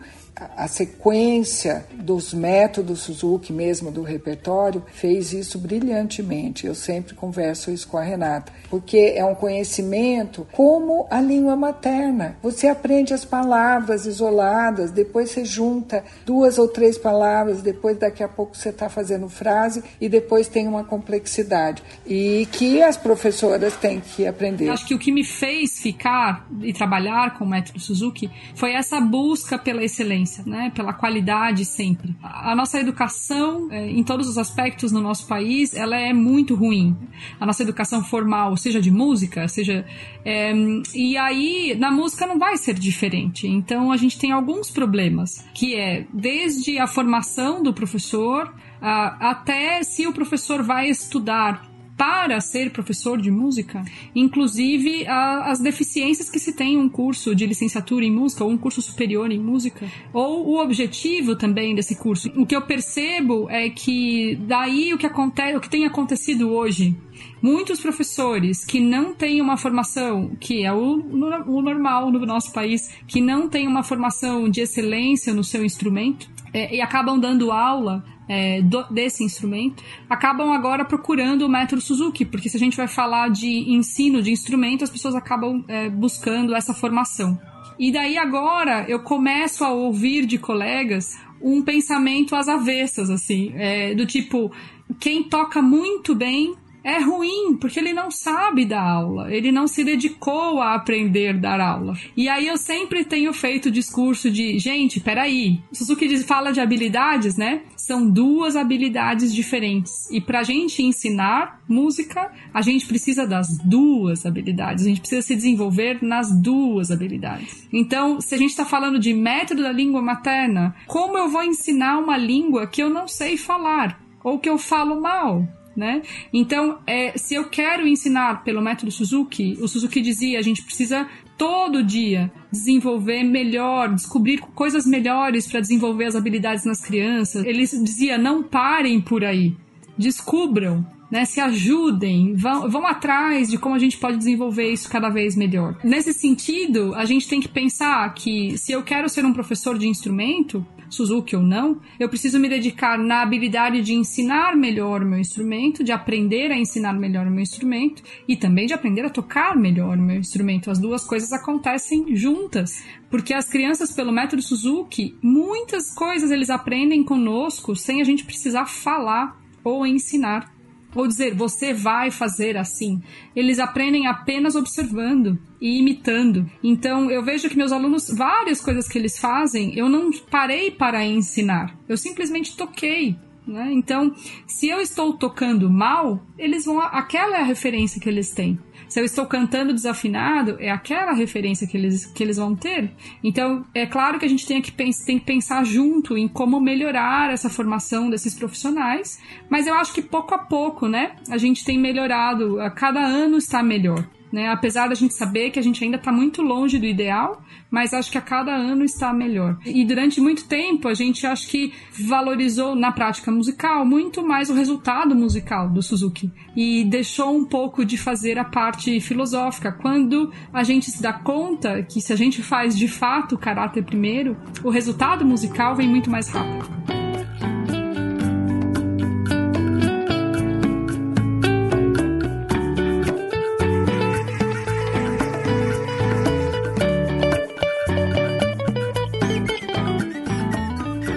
a sequência dos métodos Suzuki, mesmo do repertório, fez isso brilhantemente. Eu sempre converso isso com a Renata, porque é um conhecimento como a língua materna. Você aprende as palavras isoladas, depois você junta duas ou três palavras, depois daqui a pouco você está fazendo frase e depois tem uma complexidade. E que as professoras têm que aprender. Acho que o que me fez ficar e trabalhar com o método Suzuki foi essa busca pela excelência excelência, né? Pela qualidade sempre. A nossa educação, é, em todos os aspectos no nosso país, ela é muito ruim. A nossa educação formal, seja de música, seja. É, e aí, na música não vai ser diferente. Então, a gente tem alguns problemas, que é desde a formação do professor, até se o professor vai estudar para ser professor de música, inclusive a, as deficiências que se tem em um curso de licenciatura em música ou um curso superior em música, ou o objetivo também desse curso. O que eu percebo é que daí o que acontece, o que tem acontecido hoje muitos professores que não têm uma formação, que é o, o, normal no nosso país, que não têm uma formação de excelência no seu instrumento é, e acabam dando aula é, do, desse instrumento, acabam agora procurando o método Suzuki, porque se a gente vai falar de ensino de instrumento, as pessoas acabam é, buscando essa formação. E daí agora eu começo a ouvir de colegas um pensamento às avessas, assim, é, do tipo, quem toca muito bem é ruim, porque ele não sabe dar aula, ele não se dedicou a aprender a dar aula. E aí eu sempre tenho feito discurso de, gente, peraí, Suzuki fala de habilidades, né? São duas habilidades diferentes. E pra gente ensinar música, a gente precisa das duas habilidades, a gente precisa se desenvolver nas duas habilidades. Então, se a gente está falando de método da língua materna, como eu vou ensinar uma língua que eu não sei falar? Ou que eu falo mal? Né? Então, é, se eu quero ensinar pelo método Suzuki, o Suzuki dizia, a gente precisa todo dia desenvolver melhor, descobrir coisas melhores para desenvolver as habilidades nas crianças. Ele dizia, não parem por aí, descubram, né, se ajudem, vão, vão atrás de como a gente pode desenvolver isso cada vez melhor. Nesse sentido, a gente tem que pensar que se eu quero ser um professor de instrumento, Suzuki ou não, eu preciso me dedicar na habilidade de ensinar melhor o meu instrumento, de aprender a ensinar melhor o meu instrumento e também de aprender a tocar melhor o meu instrumento. As duas coisas acontecem juntas, porque as crianças pelo método Suzuki, muitas coisas eles aprendem conosco sem a gente precisar falar ou ensinar ou dizer você vai fazer assim. Eles aprendem apenas observando e imitando. Então eu vejo que meus alunos, várias coisas que eles fazem, eu não parei para ensinar. Eu simplesmente toquei. Né? Então, se eu estou tocando mal, eles vão. Aquela é a referência que eles têm. Se eu estou cantando desafinado, é aquela referência que eles, que eles vão ter. Então, é claro que a gente tem que, tem que pensar junto em como melhorar essa formação desses profissionais, mas eu acho que pouco a pouco, né, a gente tem melhorado, a cada ano está melhor. Né? Apesar da gente saber que a gente ainda está muito longe do ideal, mas acho que a cada ano está melhor. E durante muito tempo a gente acho que valorizou na prática musical muito mais o resultado musical do Suzuki e deixou um pouco de fazer a parte filosófica. Quando a gente se dá conta que se a gente faz de fato o caráter primeiro, o resultado musical vem muito mais rápido.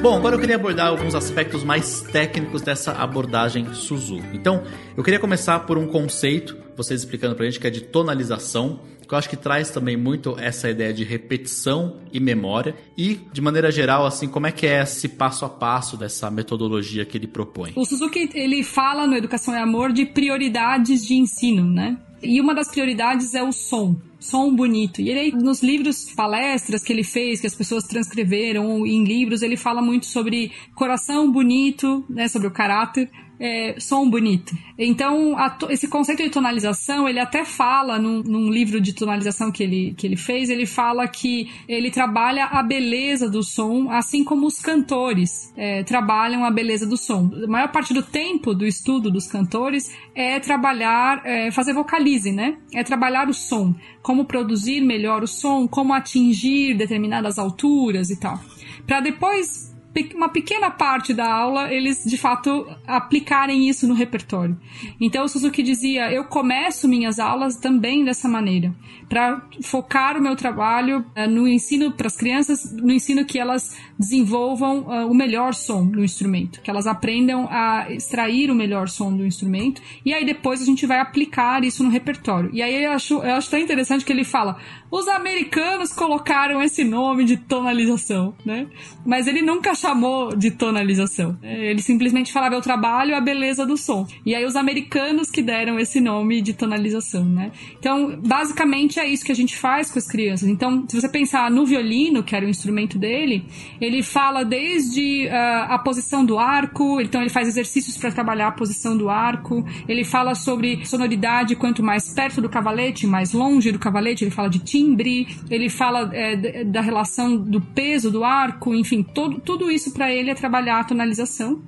Bom, agora eu queria abordar alguns aspectos mais técnicos dessa abordagem Suzuki. Então, eu queria começar por um conceito, vocês explicando pra gente, que é de tonalização, que eu acho que traz também muito essa ideia de repetição e memória. E, de maneira geral, assim, como é que é esse passo a passo dessa metodologia que ele propõe? O Suzuki, ele fala no Educação e Amor de prioridades de ensino, né? E uma das prioridades é o som som bonito. E ele, nos livros, palestras que ele fez, que as pessoas transcreveram em livros, ele fala muito sobre coração bonito, né, sobre o caráter, é, som bonito. Então, esse conceito de tonalização, ele até fala num, num, livro de tonalização que ele, que ele fez, ele fala que ele trabalha a beleza do som, assim como os cantores é, trabalham a beleza do som. A maior parte do tempo do estudo dos cantores é trabalhar, é, fazer vocalize, né? É trabalhar o som, como produzir melhor o som, como atingir determinadas alturas e tal. Para depois uma pequena parte da aula eles de fato aplicarem isso no repertório. Então o Suzuki dizia: eu começo minhas aulas também dessa maneira, para focar o meu trabalho uh, no ensino para as crianças, no ensino que elas desenvolvam uh, o melhor som do instrumento, que elas aprendam a extrair o melhor som do instrumento, e aí depois a gente vai aplicar isso no repertório. E aí eu acho, eu acho tão interessante que ele fala: os americanos colocaram esse nome de tonalização, né? Mas ele nunca chamou de tonalização. Ele simplesmente falava o trabalho, a beleza do som. E aí os americanos que deram esse nome de tonalização, né? Então, basicamente é isso que a gente faz com as crianças. Então, se você pensar no violino, que era o instrumento dele, ele fala desde uh, a posição do arco, então ele faz exercícios para trabalhar a posição do arco, ele fala sobre sonoridade, quanto mais perto do cavalete, mais longe do cavalete, ele fala de timbre ele fala é, da relação do peso do arco, enfim, todo, tudo isso para ele é trabalhar a tonalização.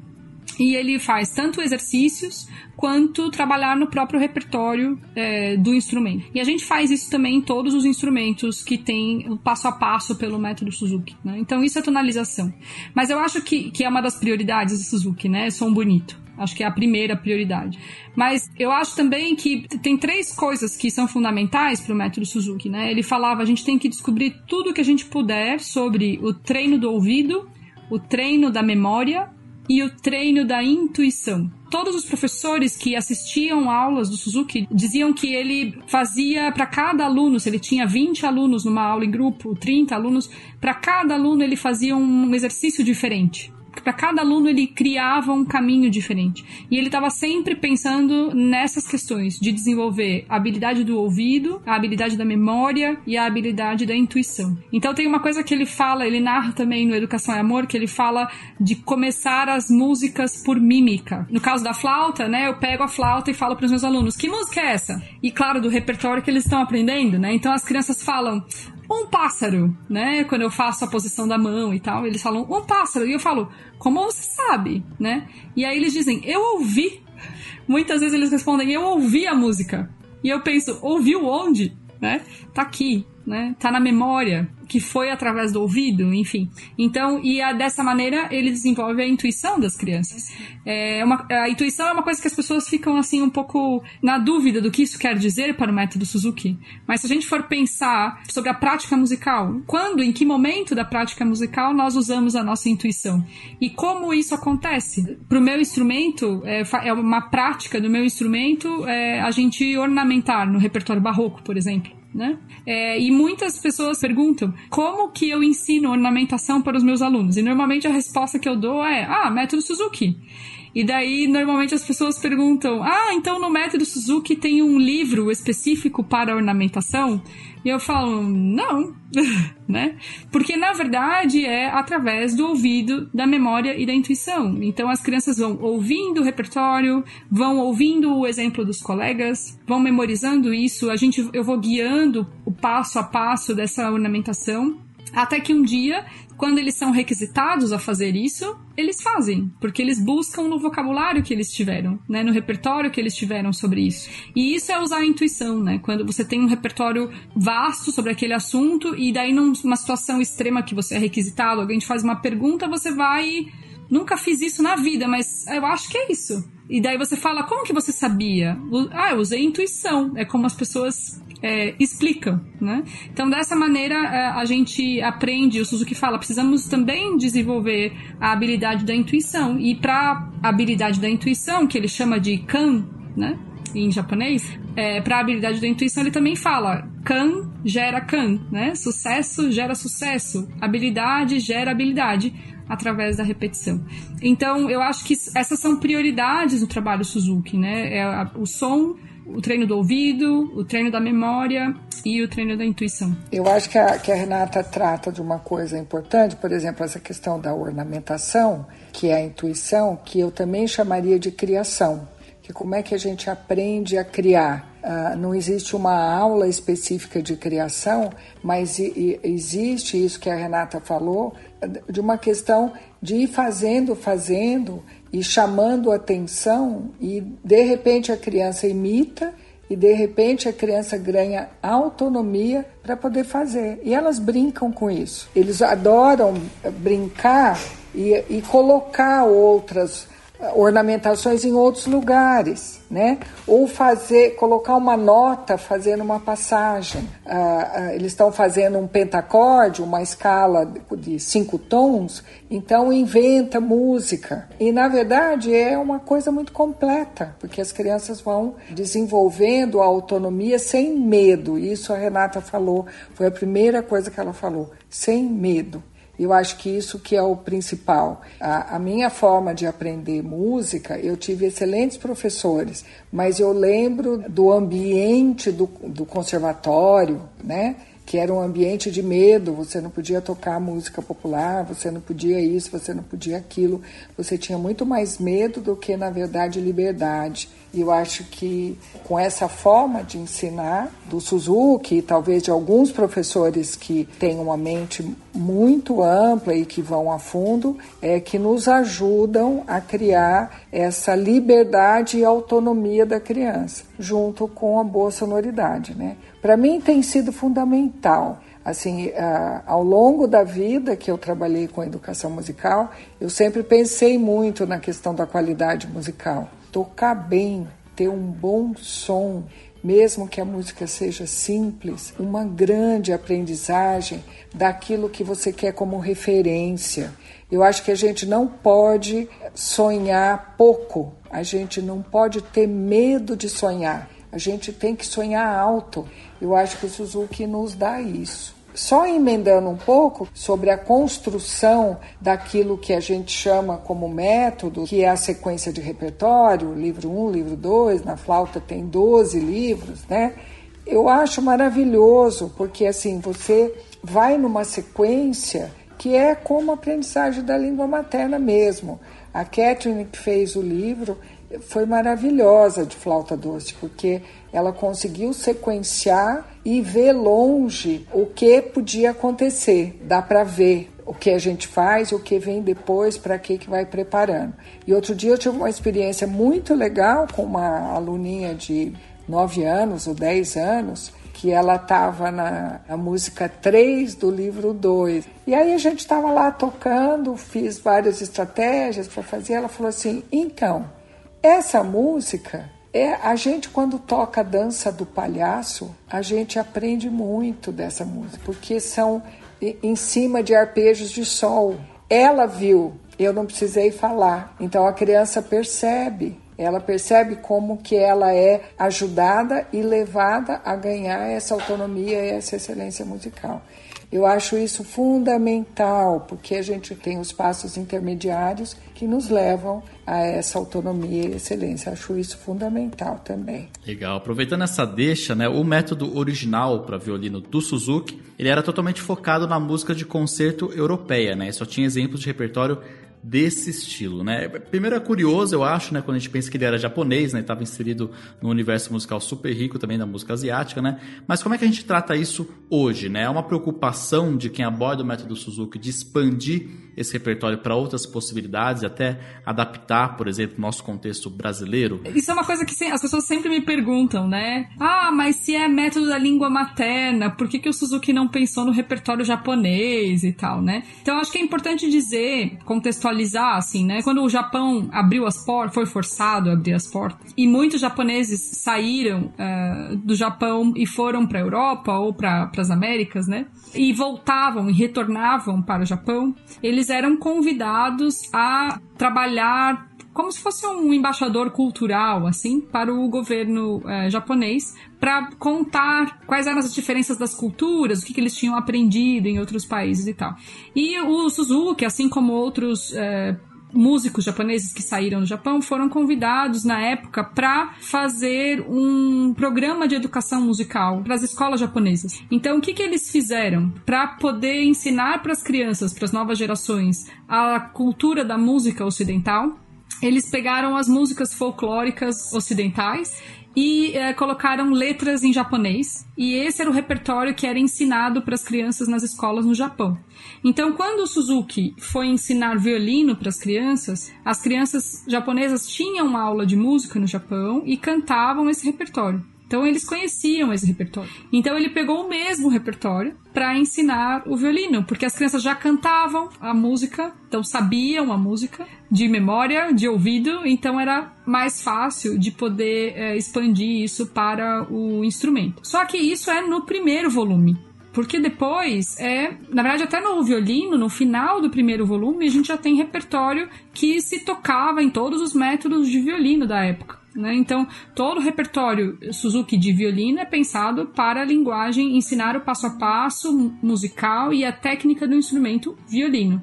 E ele faz tanto exercícios quanto trabalhar no próprio repertório é, do instrumento. E a gente faz isso também em todos os instrumentos que tem o passo a passo pelo método Suzuki. Né? Então isso é tonalização. Mas eu acho que, que é uma das prioridades do Suzuki, né? Som bonito. Acho que é a primeira prioridade. Mas eu acho também que tem três coisas que são fundamentais para o método Suzuki, né? Ele falava a gente tem que descobrir tudo o que a gente puder sobre o treino do ouvido, o treino da memória e o treino da intuição. Todos os professores que assistiam aulas do Suzuki diziam que ele fazia para cada aluno, se ele tinha 20 alunos numa aula em grupo, 30 alunos, para cada aluno ele fazia um exercício diferente para cada aluno ele criava um caminho diferente. E ele estava sempre pensando nessas questões de desenvolver a habilidade do ouvido, a habilidade da memória e a habilidade da intuição. Então tem uma coisa que ele fala, ele narra também no Educação e Amor, que ele fala de começar as músicas por mímica. No caso da flauta, né, eu pego a flauta e falo para os meus alunos: "Que música é essa?" E claro, do repertório que eles estão aprendendo, né? Então as crianças falam: um pássaro, né? Quando eu faço a posição da mão e tal, eles falam um pássaro. E eu falo, como você sabe, né? E aí eles dizem, eu ouvi. Muitas vezes eles respondem, eu ouvi a música. E eu penso, ouviu onde? Né? Tá aqui, né? Tá na memória que foi através do ouvido, enfim. Então, e a, dessa maneira ele desenvolve a intuição das crianças. É uma, a intuição é uma coisa que as pessoas ficam assim um pouco na dúvida do que isso quer dizer para o método Suzuki. Mas se a gente for pensar sobre a prática musical, quando, em que momento da prática musical nós usamos a nossa intuição e como isso acontece? Para o meu instrumento, é, é, uma prática do meu instrumento é, a gente ornamentar no repertório barroco, por exemplo né? É, e muitas pessoas perguntam como que eu ensino ornamentação para os meus alunos. E normalmente a resposta que eu dou é: ah, método Suzuki. E daí, normalmente as pessoas perguntam: ah, então no método Suzuki tem um livro específico para ornamentação? E eu falo: não, né? Porque na verdade é através do ouvido, da memória e da intuição. Então as crianças vão ouvindo o repertório, vão ouvindo o exemplo dos colegas, vão memorizando isso. A gente, eu vou guiando o passo a passo dessa ornamentação até que um dia, quando eles são requisitados a fazer isso, eles fazem, porque eles buscam no vocabulário que eles tiveram, né, no repertório que eles tiveram sobre isso. E isso é usar a intuição, né? Quando você tem um repertório vasto sobre aquele assunto e daí numa situação extrema que você é requisitado, alguém te faz uma pergunta, você vai nunca fiz isso na vida, mas eu acho que é isso. E daí você fala, como que você sabia? Ah, eu usei intuição. É como as pessoas é, explicam, né? Então, dessa maneira, é, a gente aprende, o Suzuki fala, precisamos também desenvolver a habilidade da intuição. E para a habilidade da intuição, que ele chama de kan, né? Em japonês, é, para a habilidade da intuição, ele também fala kan gera kan, né? Sucesso gera sucesso, habilidade gera habilidade através da repetição. Então, eu acho que essas são prioridades do trabalho Suzuki, né? É o som o treino do ouvido, o treino da memória e o treino da intuição. Eu acho que a, que a Renata trata de uma coisa importante, por exemplo, essa questão da ornamentação, que é a intuição, que eu também chamaria de criação. Que como é que a gente aprende a criar? Uh, não existe uma aula específica de criação, mas e, e existe isso que a Renata falou, de uma questão de ir fazendo, fazendo e chamando atenção e de repente a criança imita e de repente a criança ganha autonomia para poder fazer. E elas brincam com isso. Eles adoram brincar e, e colocar outras ornamentações em outros lugares, né? Ou fazer, colocar uma nota fazendo uma passagem. Ah, ah, eles estão fazendo um pentacorde, uma escala de cinco tons, então inventa música. E na verdade é uma coisa muito completa, porque as crianças vão desenvolvendo a autonomia sem medo. Isso a Renata falou, foi a primeira coisa que ela falou, sem medo. Eu acho que isso que é o principal. A, a, minha forma de aprender música, eu tive excelentes professores, mas eu lembro do ambiente do, do conservatório, né? Que era um ambiente de medo, você não podia tocar música popular, você não podia isso, você não podia aquilo, você tinha muito mais medo do que, na verdade, liberdade. E eu acho que com essa forma de ensinar do Suzuki e talvez de alguns professores que têm uma mente muito ampla e que vão a fundo, é que nos ajudam a criar essa liberdade e autonomia da criança, junto com a boa sonoridade, né? Para mim tem sido fundamental assim, ao longo da vida que eu trabalhei com educação musical, eu sempre pensei muito na questão da qualidade musical tocar bem, ter um bom som, mesmo que a música seja simples, uma grande aprendizagem daquilo que você quer como referência. Eu acho que a gente não pode sonhar pouco, a gente não pode ter medo de sonhar, a gente tem que sonhar alto. Eu acho que o Suzuki nos dá isso. Só emendando um pouco sobre a construção daquilo que a gente chama como método, que é a sequência de repertório, livro 1, um, livro 2, na flauta tem 12 livros, né? Eu acho maravilhoso, porque assim, você vai numa sequência que é como aprendizagem da língua materna mesmo. A Catherine que fez o livro foi maravilhosa de flauta doce, porque ela conseguiu sequenciar e ver longe o que podia acontecer. Dá para ver o que a gente faz, o que vem depois, para que que vai preparando. E outro dia eu tive uma experiência muito legal com uma aluninha de 9 anos ou 10 anos, que ela estava na, na, música 3 do livro 2. E aí a gente estava lá tocando, fiz várias estratégias para fazer. Ela falou assim: então, essa música é a gente quando toca a dança do palhaço, a gente aprende muito dessa música, porque são em cima de arpejos de sol. Ela viu, eu não precisei falar. Então a criança percebe, ela percebe como que ela é ajudada e levada a ganhar essa autonomia e essa excelência musical. Eu acho isso fundamental, porque a gente tem os passos intermediários que nos levam a essa autonomia e excelência. Acho isso fundamental também. Legal. Aproveitando essa deixa, né, o método original para violino do Suzuki, ele era totalmente focado na música de concerto europeia, né? Só tinha exemplos de repertório desse estilo, né? Primeiro é curioso, eu acho, né, quando a gente pensa que ele era japonês, né, estava inserido no universo musical super rico também da música asiática, né? Mas como é que a gente trata isso hoje, né? É uma preocupação de quem aborda o método Suzuki de expandir esse repertório para outras possibilidades, até adaptar, por exemplo, nosso contexto brasileiro? Isso é uma coisa que as pessoas sempre me perguntam, né? Ah, mas se é método da língua materna, por que, que o Suzuki não pensou no repertório japonês e tal, né? Então acho que é importante dizer, contextualizar assim, né? Quando o Japão abriu as portas, foi forçado a abrir as portas, e muitos japoneses saíram uh, do Japão e foram para a Europa ou para as Américas, né? E voltavam e retornavam para o Japão, eles eram convidados a trabalhar como se fosse um embaixador cultural, assim, para o governo é, japonês, para contar quais eram as diferenças das culturas, o que, que, eles tinham aprendido em outros países e tal. E o Suzuki, assim como outros é, músicos japoneses que saíram do Japão foram convidados na época para fazer um programa de educação musical para as escolas japonesas. Então, o que, que eles fizeram para poder ensinar para as crianças, para as novas gerações, a cultura da música ocidental? eles pegaram as músicas folclóricas ocidentais e é, colocaram letras em japonês. E esse era o repertório que era ensinado para as crianças nas escolas no Japão. Então, quando o Suzuki foi ensinar violino para as crianças, as crianças japonesas tinham uma aula de música no Japão e cantavam esse repertório. Então eles conheciam esse repertório. Então ele pegou o mesmo repertório para ensinar o violino, porque as crianças já cantavam a música, então sabiam a música de memória, de ouvido, então era mais fácil de poder é, expandir isso para o instrumento. Só que isso é no primeiro volume. Porque depois, é, na verdade, até no violino, no final do primeiro volume, a gente já tem repertório que se tocava em todos os métodos de violino da época. Né? Então, todo o repertório Suzuki de violino é pensado para a linguagem ensinar o passo a passo musical e a técnica do instrumento violino.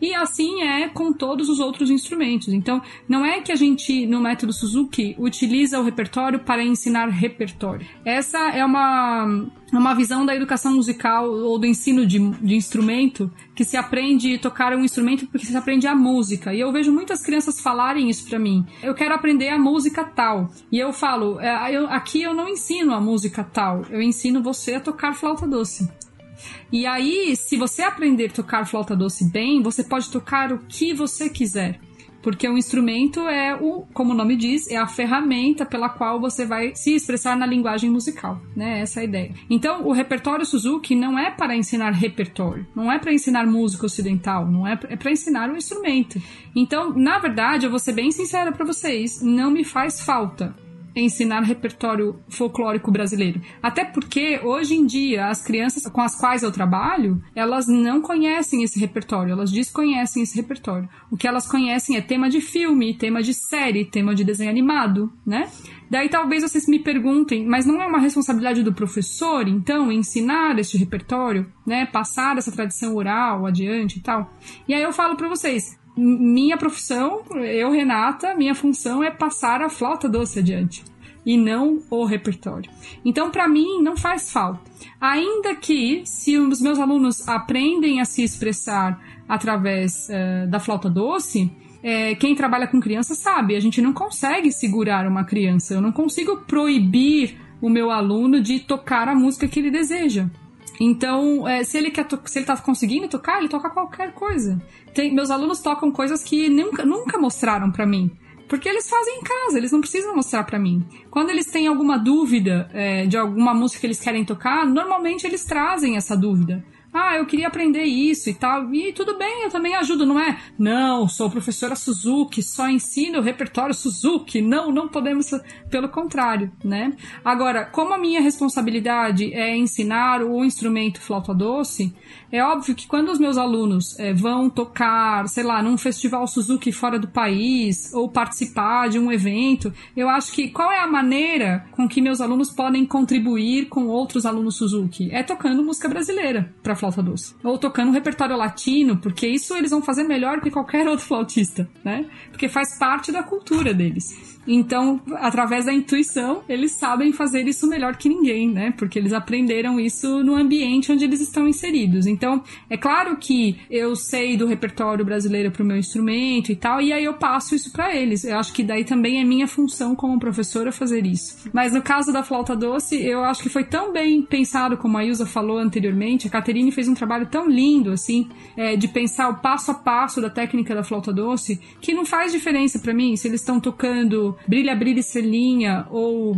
E assim é com todos os outros instrumentos. Então, não é que a gente, no método Suzuki, utiliza o repertório para ensinar repertório. Essa é uma, uma visão da educação musical ou do ensino de, de instrumento que se aprende a tocar um instrumento porque se aprende a música. E eu vejo muitas crianças falarem isso para mim. Eu quero aprender a música tal. E eu falo, é, eu, aqui eu não ensino a música tal, eu ensino você a tocar flauta doce. E aí, se você aprender a tocar flauta doce bem, você pode tocar o que você quiser. Porque o instrumento é o, como o nome diz, é a ferramenta pela qual você vai se expressar na linguagem musical, né? Essa é a ideia. Então, o repertório Suzuki não é para ensinar repertório, não é para ensinar música ocidental, não é, é para ensinar o instrumento. Então, na verdade, eu vou ser bem sincera para vocês, não me faz falta ensinar repertório folclórico brasileiro. Até porque hoje em dia as crianças com as quais eu trabalho, elas não conhecem esse repertório, elas desconhecem esse repertório. O que elas conhecem é tema de filme, tema de série, tema de desenho animado, né? Daí talvez vocês me perguntem, mas não é uma responsabilidade do professor, então, ensinar este repertório, né, passar essa tradição oral adiante e tal? E aí eu falo para vocês, minha profissão, eu, Renata, minha função é passar a flauta doce adiante e não o repertório. Então, para mim, não faz falta. Ainda que, se os meus alunos aprendem a se expressar através uh, da flauta doce, é, quem trabalha com criança sabe, a gente não consegue segurar uma criança, eu não consigo proibir o meu aluno de tocar a música que ele deseja. Então, é, se ele quer se ele tá conseguindo tocar, ele toca qualquer coisa. Tem, meus alunos tocam coisas que nunca, nunca mostraram para mim. Porque eles fazem em casa, eles não precisam mostrar para mim. Quando eles têm alguma dúvida é, de alguma música que eles querem tocar, normalmente eles trazem essa dúvida. Ah, eu queria aprender isso e tal. E tudo bem, eu também ajudo, não é? Não, sou professora Suzuki, só ensino o repertório Suzuki. Não, não podemos. Pelo contrário, né? Agora, como a minha responsabilidade é ensinar o instrumento flauta doce, é óbvio que quando os meus alunos é, vão tocar, sei lá, num festival Suzuki fora do país, ou participar de um evento, eu acho que qual é a maneira com que meus alunos podem contribuir com outros alunos Suzuki? É tocando música brasileira para flauta doce. Ou tocando um repertório latino, porque isso eles vão fazer melhor que qualquer outro flautista, né? Porque faz parte da cultura deles. Então, através da intuição, eles sabem fazer isso melhor que ninguém, né? Porque eles aprenderam isso no ambiente onde eles estão inseridos. Então, é claro que eu sei do repertório brasileiro para o meu instrumento e tal, e aí eu passo isso para eles. Eu acho que daí também é minha função como professora fazer isso. Mas no caso da flauta doce, eu acho que foi tão bem pensado, como a Ilza falou anteriormente, a Caterine fez um trabalho tão lindo, assim, é, de pensar o passo a passo da técnica da flauta doce, que não faz diferença para mim se eles estão tocando Brilha, Brilha Estrelinha ou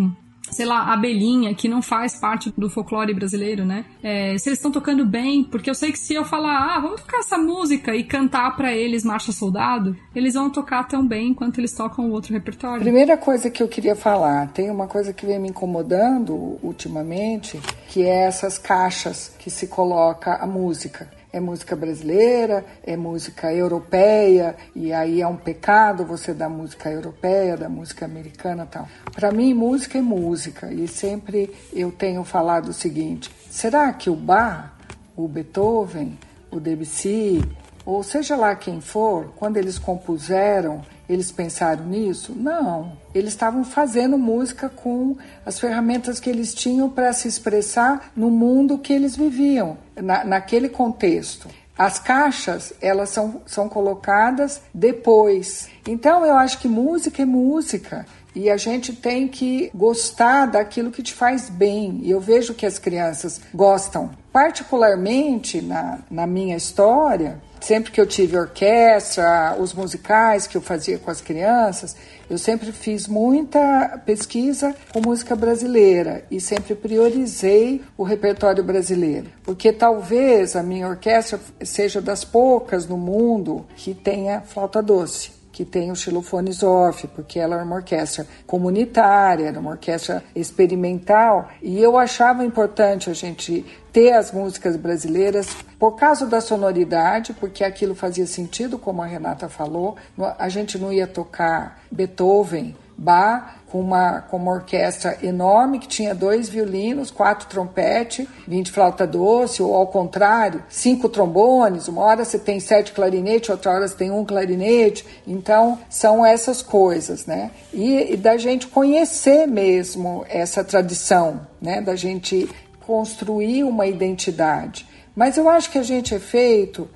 sei lá, abelhinha, que não faz parte do folclore brasileiro, né? É, se eles estão tocando bem, porque eu sei que se eu falar, ah, vamos tocar essa música e cantar para eles Marcha Soldado, eles vão tocar tão bem quanto eles tocam o outro repertório. Primeira coisa que eu queria falar, tem uma coisa que vem me incomodando ultimamente, que é essas caixas que se coloca a música é música brasileira, é música europeia, e aí é um pecado você dar música europeia, da música americana tal. Para mim, música é música, e sempre eu tenho falado o seguinte: será que o Bach, o Beethoven, o Debussy, ou seja lá quem for, quando eles compuseram, eles pensaram nisso? Não. Eles estavam fazendo música com as ferramentas que eles tinham para se expressar no mundo que eles viviam, na, naquele contexto. As caixas, elas são, são colocadas depois. Então, eu acho que música é música. E a gente tem que gostar daquilo que te faz bem. E eu vejo que as crianças gostam. Particularmente na, na minha história, sempre que eu tive orquestra, os musicais que eu fazia com as crianças, eu sempre fiz muita pesquisa com música brasileira e sempre priorizei o repertório brasileiro, porque talvez a minha orquestra seja das poucas no mundo que tenha flauta doce que tem o xilofones off, porque ela era uma orquestra comunitária, era uma orquestra experimental, e eu achava importante a gente ter as músicas brasileiras por causa da sonoridade, porque aquilo fazia sentido, como a Renata falou, a gente não ia tocar Beethoven Bach com uma, com uma orquestra enorme que tinha dois violinos, quatro trompetes, 20 flauta doce, ou ao contrário, cinco trombones. Uma hora você tem sete clarinetes, outra hora você tem um clarinete. Então, são essas coisas, né? E, e da gente conhecer mesmo essa tradição, né? Da gente construir uma identidade. Mas eu acho que a gente é feito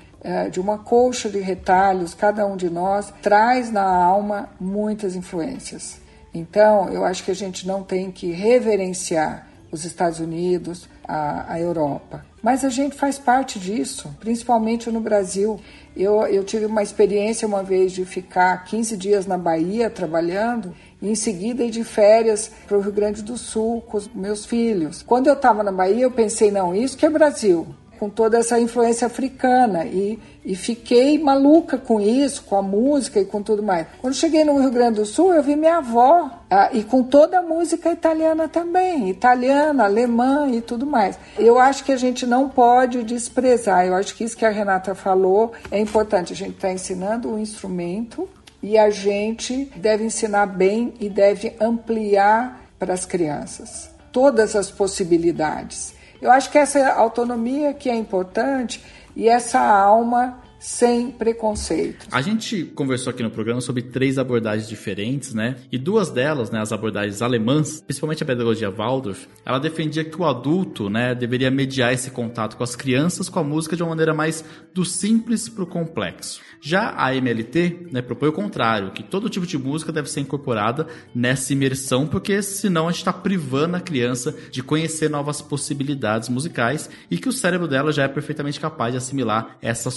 de uma colcha de retalhos, cada um de nós traz na alma muitas influências. Então, eu acho que a gente não tem que reverenciar os Estados Unidos, a, a Europa. Mas a gente faz parte disso, principalmente no Brasil. Eu, eu tive uma experiência uma vez de ficar 15 dias na Bahia trabalhando e em seguida ir de férias para o Rio Grande do Sul com os meus filhos. Quando eu estava na Bahia, eu pensei, não, isso que é Brasil com toda essa influência africana e, e fiquei maluca com isso, com a música e com tudo mais. Quando cheguei no Rio Grande do Sul, eu vi minha avó ah, e com toda a música italiana também, italiana, alemã e tudo mais. Eu acho que a gente não pode desprezar. Eu acho que isso que a Renata falou é importante. A gente está ensinando o instrumento e a gente deve ensinar bem e deve ampliar para as crianças todas as possibilidades. Eu acho que essa autonomia que é importante e essa alma sem preconceito. A gente conversou aqui no programa sobre três abordagens diferentes, né? E duas delas, né, as abordagens alemãs, principalmente a pedagogia Waldorf, ela defendia que o adulto, né, deveria mediar esse contato com as crianças com a música de uma maneira mais do simples para o complexo. Já a MLT né, propõe o contrário, que todo tipo de música deve ser incorporada nessa imersão, porque senão a gente está privando a criança de conhecer novas possibilidades musicais e que o cérebro dela já é perfeitamente capaz de assimilar essas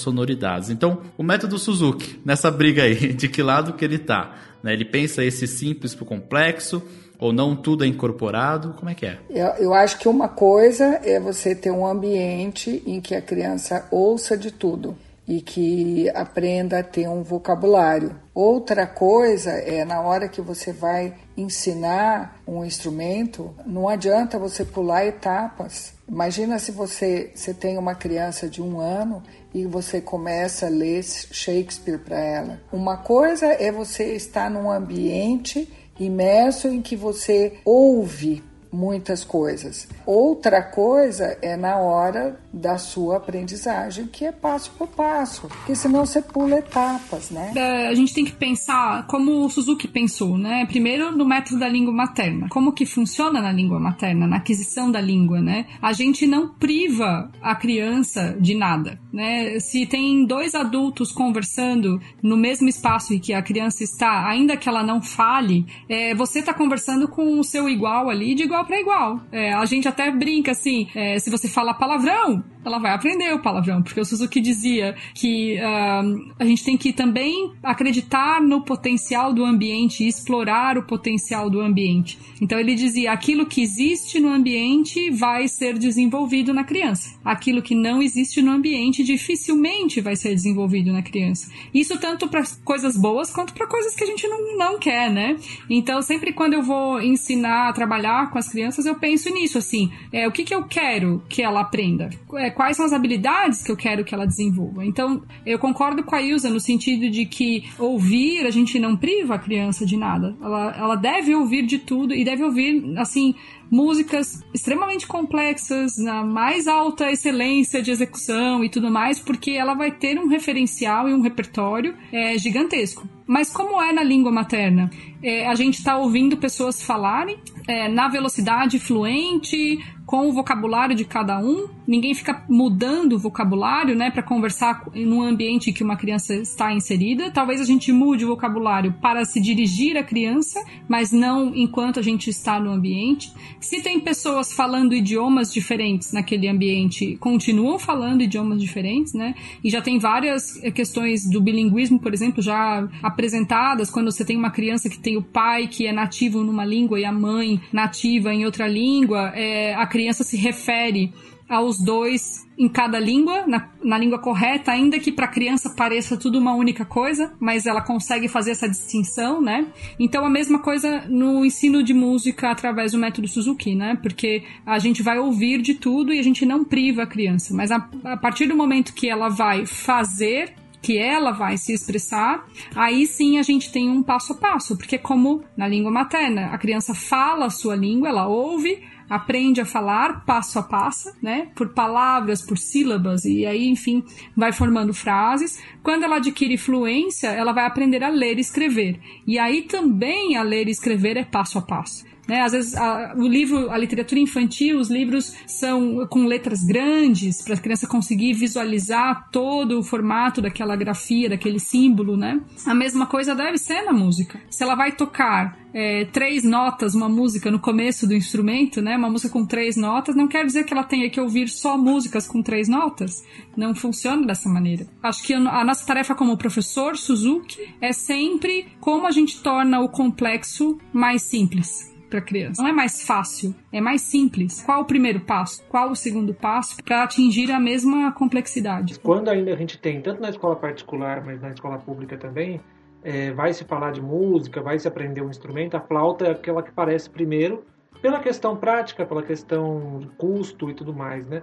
Então, o método Suzuki, nessa briga aí, de que lado que ele está? Né? Ele pensa esse simples para o complexo, ou não tudo é incorporado? Como é que é? Eu, eu, acho que uma coisa é você ter um ambiente em que a criança ouça de tudo e que aprenda a ter um vocabulário. Outra coisa é na hora que você vai ensinar um instrumento, não adianta você pular etapas. Imagina se você, você tem uma criança de um ano e você começa a ler Shakespeare para ela. Uma coisa é você estar num ambiente imerso em que você ouve muitas coisas. Outra coisa é na hora da sua aprendizagem, que é passo por passo, porque senão você pula etapas, né? É, a gente tem que pensar como o Suzuki pensou, né? Primeiro no método da língua materna. Como que funciona na língua materna, na aquisição da língua, né? A gente não priva a criança de nada, né? Se tem dois adultos conversando no mesmo espaço em que a criança está, ainda que ela não fale, é, você está conversando com o seu igual ali de igual igual para igual. É, a gente até brinca assim, é, se você fala palavrão, ela vai aprender o palavrão, porque o Suzuki dizia que uh, a gente tem que também acreditar no potencial do ambiente e explorar o potencial do ambiente. Então ele dizia: aquilo que existe no ambiente vai ser desenvolvido na criança, aquilo que não existe no ambiente dificilmente vai ser desenvolvido na criança. Isso tanto para coisas boas quanto para coisas que a gente não, não quer, né? Então sempre quando eu vou ensinar a trabalhar com as crianças, eu penso nisso assim: é, o que, que eu quero que ela aprenda? É, quais são as habilidades que eu quero que ela desenvolva. Então, eu concordo com a Ilza no sentido de que ouvir, a gente não priva a criança de nada. Ela, ela deve ouvir de tudo e deve ouvir, assim, músicas extremamente complexas, na mais alta excelência de execução e tudo mais, porque ela vai ter um referencial e um repertório é, gigantesco. Mas como é na língua materna? É, a gente está ouvindo pessoas falarem é, na velocidade fluente, com o vocabulário de cada um. Ninguém fica mudando o vocabulário, né, para conversar num ambiente que uma criança está inserida. Talvez a gente mude o vocabulário para se dirigir à criança, mas não enquanto a gente está no ambiente. Se tem pessoas falando idiomas diferentes naquele ambiente, continuam falando idiomas diferentes, né? E já tem várias questões do bilinguismo, por exemplo, já apresentadas quando você tem uma criança que tem o pai que é nativo numa língua e a mãe nativa em outra língua, é, a criança se refere aos dois em cada língua, na, na língua correta, ainda que para a criança pareça tudo uma única coisa, mas ela consegue fazer essa distinção, né? Então a mesma coisa no ensino de música através do método Suzuki, né? Porque a gente vai ouvir de tudo e a gente não priva a criança, mas a, a partir do momento que ela vai fazer que ela vai se expressar, aí sim a gente tem um passo a passo, porque como na língua materna, a criança fala a sua língua, ela ouve, aprende a falar passo a passo, né? Por palavras, por sílabas, e aí, enfim, vai formando frases. Quando ela adquire fluência, ela vai aprender a ler e escrever. E aí também a ler e escrever é passo a passo. Né? Às vezes a, o livro, a literatura infantil, os livros são com letras grandes para a criança conseguir visualizar todo o formato daquela grafia, daquele símbolo, né? A mesma coisa deve ser na música. Se ela vai tocar é, três notas, uma música no começo do instrumento, né? Uma música com três notas, não quer dizer que ela tenha que ouvir só músicas com três notas. Não funciona dessa maneira. Acho que a nossa tarefa como professor Suzuki é sempre como a gente torna o complexo mais simples para criança. Não é mais fácil, é mais simples. Qual o primeiro passo? Qual o segundo passo para atingir a mesma complexidade? Quando ainda a gente tem, tanto na escola particular, mas na escola pública também, é, vai se falar de música, vai se aprender um instrumento, a flauta é aquela que parece primeiro, pela questão prática, pela questão custo e tudo mais, né?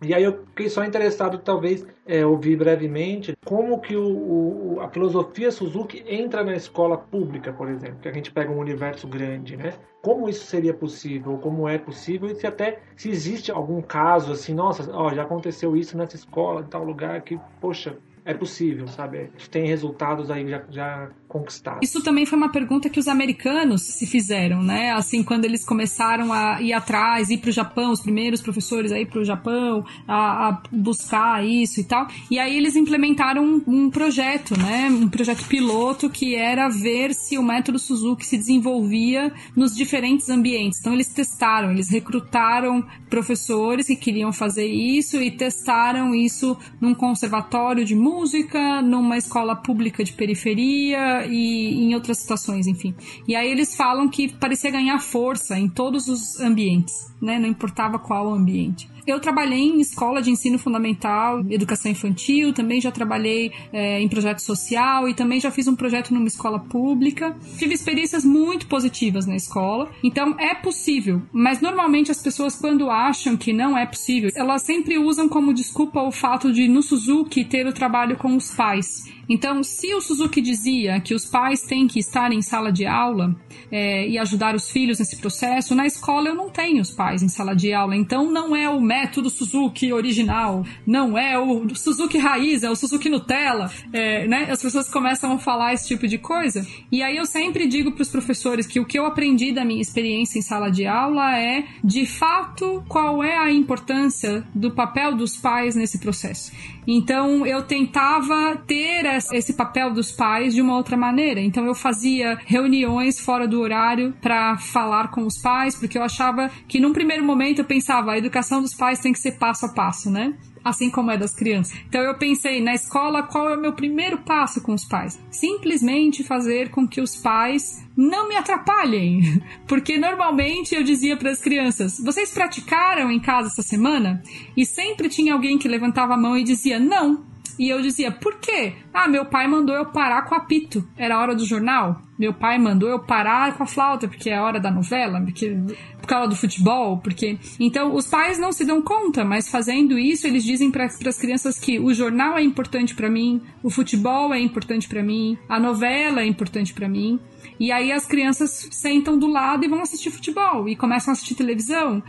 E aí eu fiquei só interessado, talvez, é, ouvir brevemente como que o, o, a filosofia Suzuki entra na escola pública, por exemplo, que a gente pega um universo grande, né? Como isso seria possível, como é possível, e se até se existe algum caso assim, nossa, ó, já aconteceu isso nessa escola, em tal lugar, que, poxa, é possível, sabe? Tem resultados aí já, já conquistados. Isso também foi uma pergunta que os americanos se fizeram, né? Assim, quando eles começaram a ir atrás, ir para o Japão, os primeiros professores aí para o Japão, a, a, buscar isso e tal. E aí eles implementaram um, um, projeto, né? Um projeto piloto que era ver se o método Suzuki se desenvolvia nos diferentes ambientes. Então eles testaram, eles recrutaram professores que queriam fazer isso e testaram isso num conservatório de música música, numa escola pública de periferia e em outras situações, enfim. E aí eles falam que parecia ganhar força em todos os ambientes, né? Não importava qual ambiente. Eu trabalhei em escola de ensino fundamental, educação infantil, também já trabalhei é, em projeto social e também já fiz um projeto numa escola pública. Tive experiências muito positivas na escola, então é possível, mas normalmente as pessoas, quando acham que não é possível, elas sempre usam como desculpa o fato de no Suzuki ter o trabalho com os pais. Então, se o Suzuki dizia que os pais têm que estar em sala de aula é, e ajudar os filhos nesse processo, na escola eu não tenho os pais em sala de aula, então não é o método Suzuki original, não é o Suzuki raiz, é o Suzuki Nutella, é, né? As pessoas começam a falar esse tipo de coisa. E aí eu sempre digo para os professores que o que eu aprendi da minha experiência em sala de aula é, de fato, qual é a importância do papel dos pais nesse processo. Então eu tentava ter esse papel dos pais de uma outra maneira. Então eu fazia reuniões fora do horário para falar com os pais, porque eu achava que num primeiro momento eu pensava a educação dos pais tem que ser passo a passo, né? Assim como é das crianças. Então eu pensei na escola qual é o meu primeiro passo com os pais? Simplesmente fazer com que os pais não me atrapalhem, porque normalmente eu dizia para as crianças: "Vocês praticaram em casa essa semana?" E sempre tinha alguém que levantava a mão e dizia: "Não". E eu dizia, por quê? Ah, meu pai mandou eu parar com o apito. Era a hora do jornal. Meu pai mandou eu parar com a flauta, porque é a hora da novela, porque por causa do futebol, porque. Então, os pais não se dão conta, mas fazendo isso, eles dizem para as crianças que o jornal é importante para mim, o futebol é importante para mim, a novela é importante para mim. E aí as crianças sentam do lado e vão assistir futebol e começam a assistir televisão,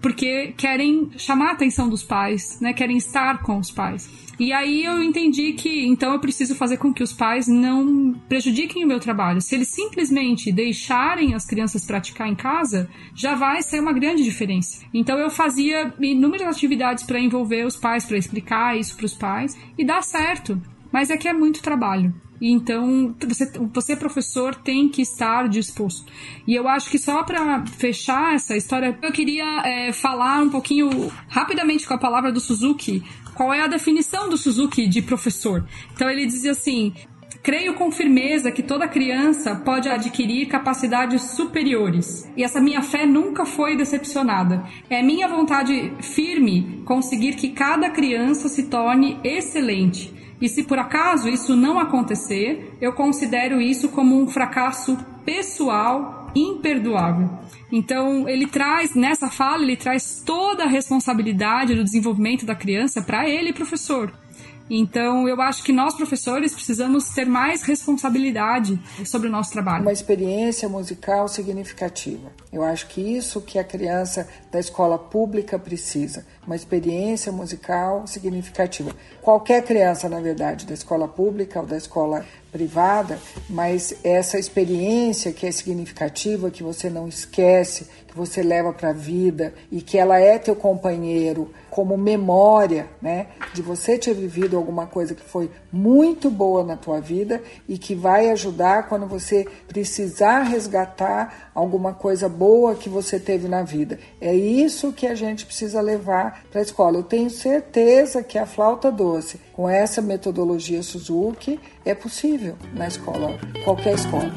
porque querem chamar a atenção dos pais, né? Querem estar com os pais. E aí eu entendi que então eu preciso fazer com que os pais não prejudiquem o meu trabalho. Se eles simplesmente deixarem as crianças praticar em casa, já vai ser uma grande diferença. Então eu fazia inúmeras atividades para envolver os pais, para explicar isso para os pais e dá certo. Mas é que é muito trabalho. Então, você, você, professor, tem que estar disposto. E eu acho que só para fechar essa história, eu queria é, falar um pouquinho rapidamente com a palavra do Suzuki qual é a definição do Suzuki de professor. Então ele dizia assim: Creio com firmeza que toda criança pode adquirir capacidades superiores. E essa minha fé nunca foi decepcionada. É minha vontade firme conseguir que cada criança se torne excelente. E se por acaso isso não acontecer, eu considero isso como um fracasso pessoal imperdoável. Então, ele traz, nessa fala, ele traz toda a responsabilidade do desenvolvimento da criança para ele, professor. Então, eu acho que nós, professores, precisamos ter mais responsabilidade sobre o nosso trabalho. Uma experiência musical significativa. Eu acho que isso que a criança da escola pública precisa, uma experiência musical significativa. Qualquer criança, na verdade, da escola pública ou da escola privada, mas essa experiência que é significativa, que você não esquece, que você leva para a vida e que ela é teu companheiro como memória, né, de você ter vivido alguma coisa que foi muito boa na tua vida e que vai ajudar quando você precisar resgatar alguma coisa boa que você teve na vida. É isso que a gente precisa levar para a escola. Eu tenho certeza que a flauta doce, com essa metodologia Suzuki, é possível na escola, qualquer escola.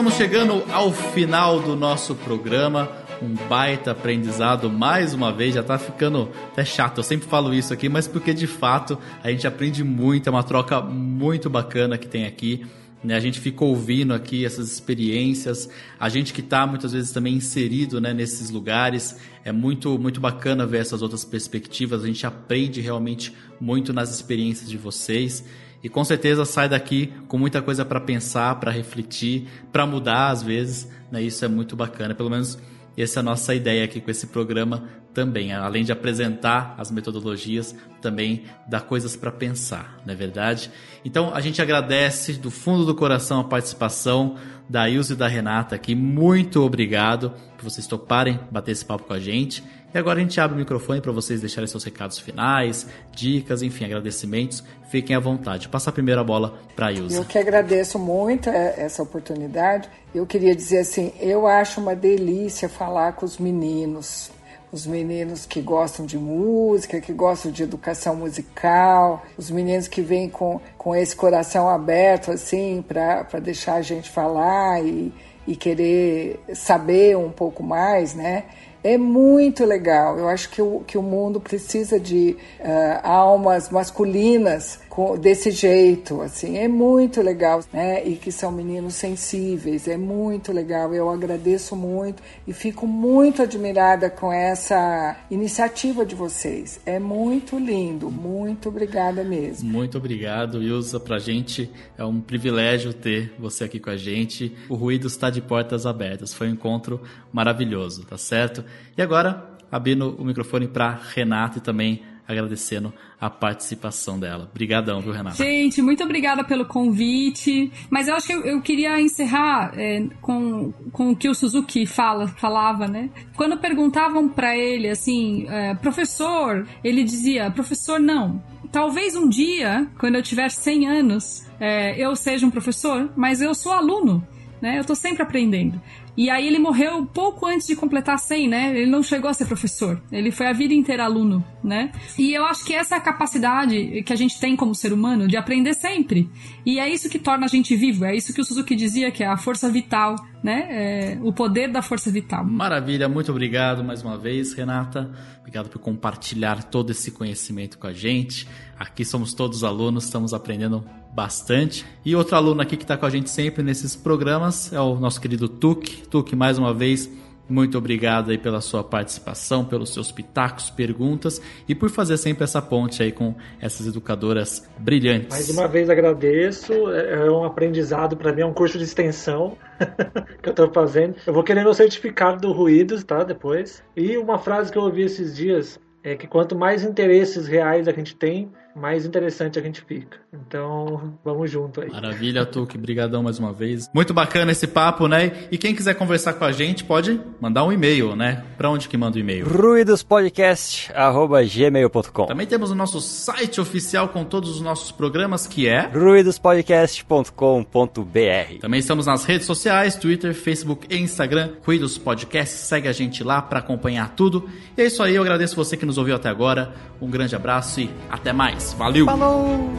Estamos chegando ao final do nosso programa. Um baita aprendizado mais uma vez, já tá ficando até chato. Eu sempre falo isso aqui, mas porque de fato a gente aprende muito, é uma troca muito bacana que tem aqui. Né, a gente fica ouvindo aqui essas experiências, a gente que está muitas vezes também inserido né, nesses lugares, é muito, muito bacana ver essas outras perspectivas, a gente aprende realmente muito nas experiências de vocês e com certeza sai daqui com muita coisa para pensar, para refletir, para mudar às vezes. Né? Isso é muito bacana. Pelo menos essa é a nossa ideia aqui com esse programa também. Além de apresentar as metodologias, também dá coisas para pensar, não é verdade? Então a gente agradece do fundo do coração a participação da Ilse e da Renata aqui. Muito obrigado por vocês toparem bater esse papo com a gente. E agora a gente abre o microfone para vocês deixarem seus recados finais, dicas, enfim, agradecimentos. Fiquem à vontade. Passar a primeira bola para a Ilza. Eu que agradeço muito é, essa oportunidade. Eu queria dizer assim, eu acho uma delícia falar com os meninos, os meninos que gostam de música, que gostam de educação musical, os meninos que vêm com, com esse coração aberto, assim, para deixar a gente falar e, e querer saber um pouco mais, né? É muito legal. Eu acho que o, que o mundo precisa de uh, almas masculinas desse jeito, assim, é muito legal, né? E que são meninos sensíveis, é muito legal. Eu agradeço muito e fico muito admirada com essa iniciativa de vocês. É muito lindo, muito obrigada mesmo. Muito obrigado, Ilza. Pra gente é um privilégio ter você aqui com a gente. O Ruído está de portas abertas. Foi um encontro maravilhoso, tá certo? E agora, abrindo o microfone para Renata e também agradecendo a participação dela. Obrigadão, viu, Renata? Gente, muito obrigada pelo convite. Mas eu acho que eu, eu queria encerrar é, com, com o que o Suzuki fala, falava, né? Quando perguntavam para ele, assim, é, professor, ele dizia, professor, não. Talvez um dia, quando eu tiver 100 anos, é, eu seja um professor, mas eu sou aluno. Né? Eu tô sempre aprendendo. E aí ele morreu pouco antes de completar 100, né? Ele não chegou a ser professor. Ele foi a vida inteira aluno, né? E eu acho que essa é a capacidade que a gente tem como ser humano de aprender sempre. E é isso que torna a gente vivo. É isso que o Suzuki dizia, que é a força vital, né? É o poder da força vital. Maravilha, muito obrigado mais uma vez, Renata. Obrigado por compartilhar todo esse conhecimento com a gente. Aqui somos todos alunos, estamos aprendendo bastante. E outro aluno aqui que está com a gente sempre nesses programas é o nosso querido Tuk. Tuk, mais uma vez, muito obrigado aí pela sua participação, pelos seus pitacos, perguntas e por fazer sempre essa ponte aí com essas educadoras brilhantes. Mais uma vez agradeço, é, é um aprendizado para mim, é um curso de extensão que eu estou fazendo. Eu vou querer meu certificado do Ruídos, tá? Depois. E uma frase que eu ouvi esses dias é que quanto mais interesses reais a gente tem, mais interessante a gente fica. Então, vamos junto aí. Maravilha, Tuque. Brigadão mais uma vez. Muito bacana esse papo, né? E quem quiser conversar com a gente, pode mandar um e-mail, né? Pra onde que manda o e-mail? ruidospodcast.gmail.com Também temos o nosso site oficial com todos os nossos programas, que é... ruidospodcast.com.br Também estamos nas redes sociais, Twitter, Facebook e Instagram, Ruidos Podcast. Segue a gente lá para acompanhar tudo. E é isso aí, eu agradeço você que nos ouviu até agora. Um grande abraço e até mais. Valeu! Falou!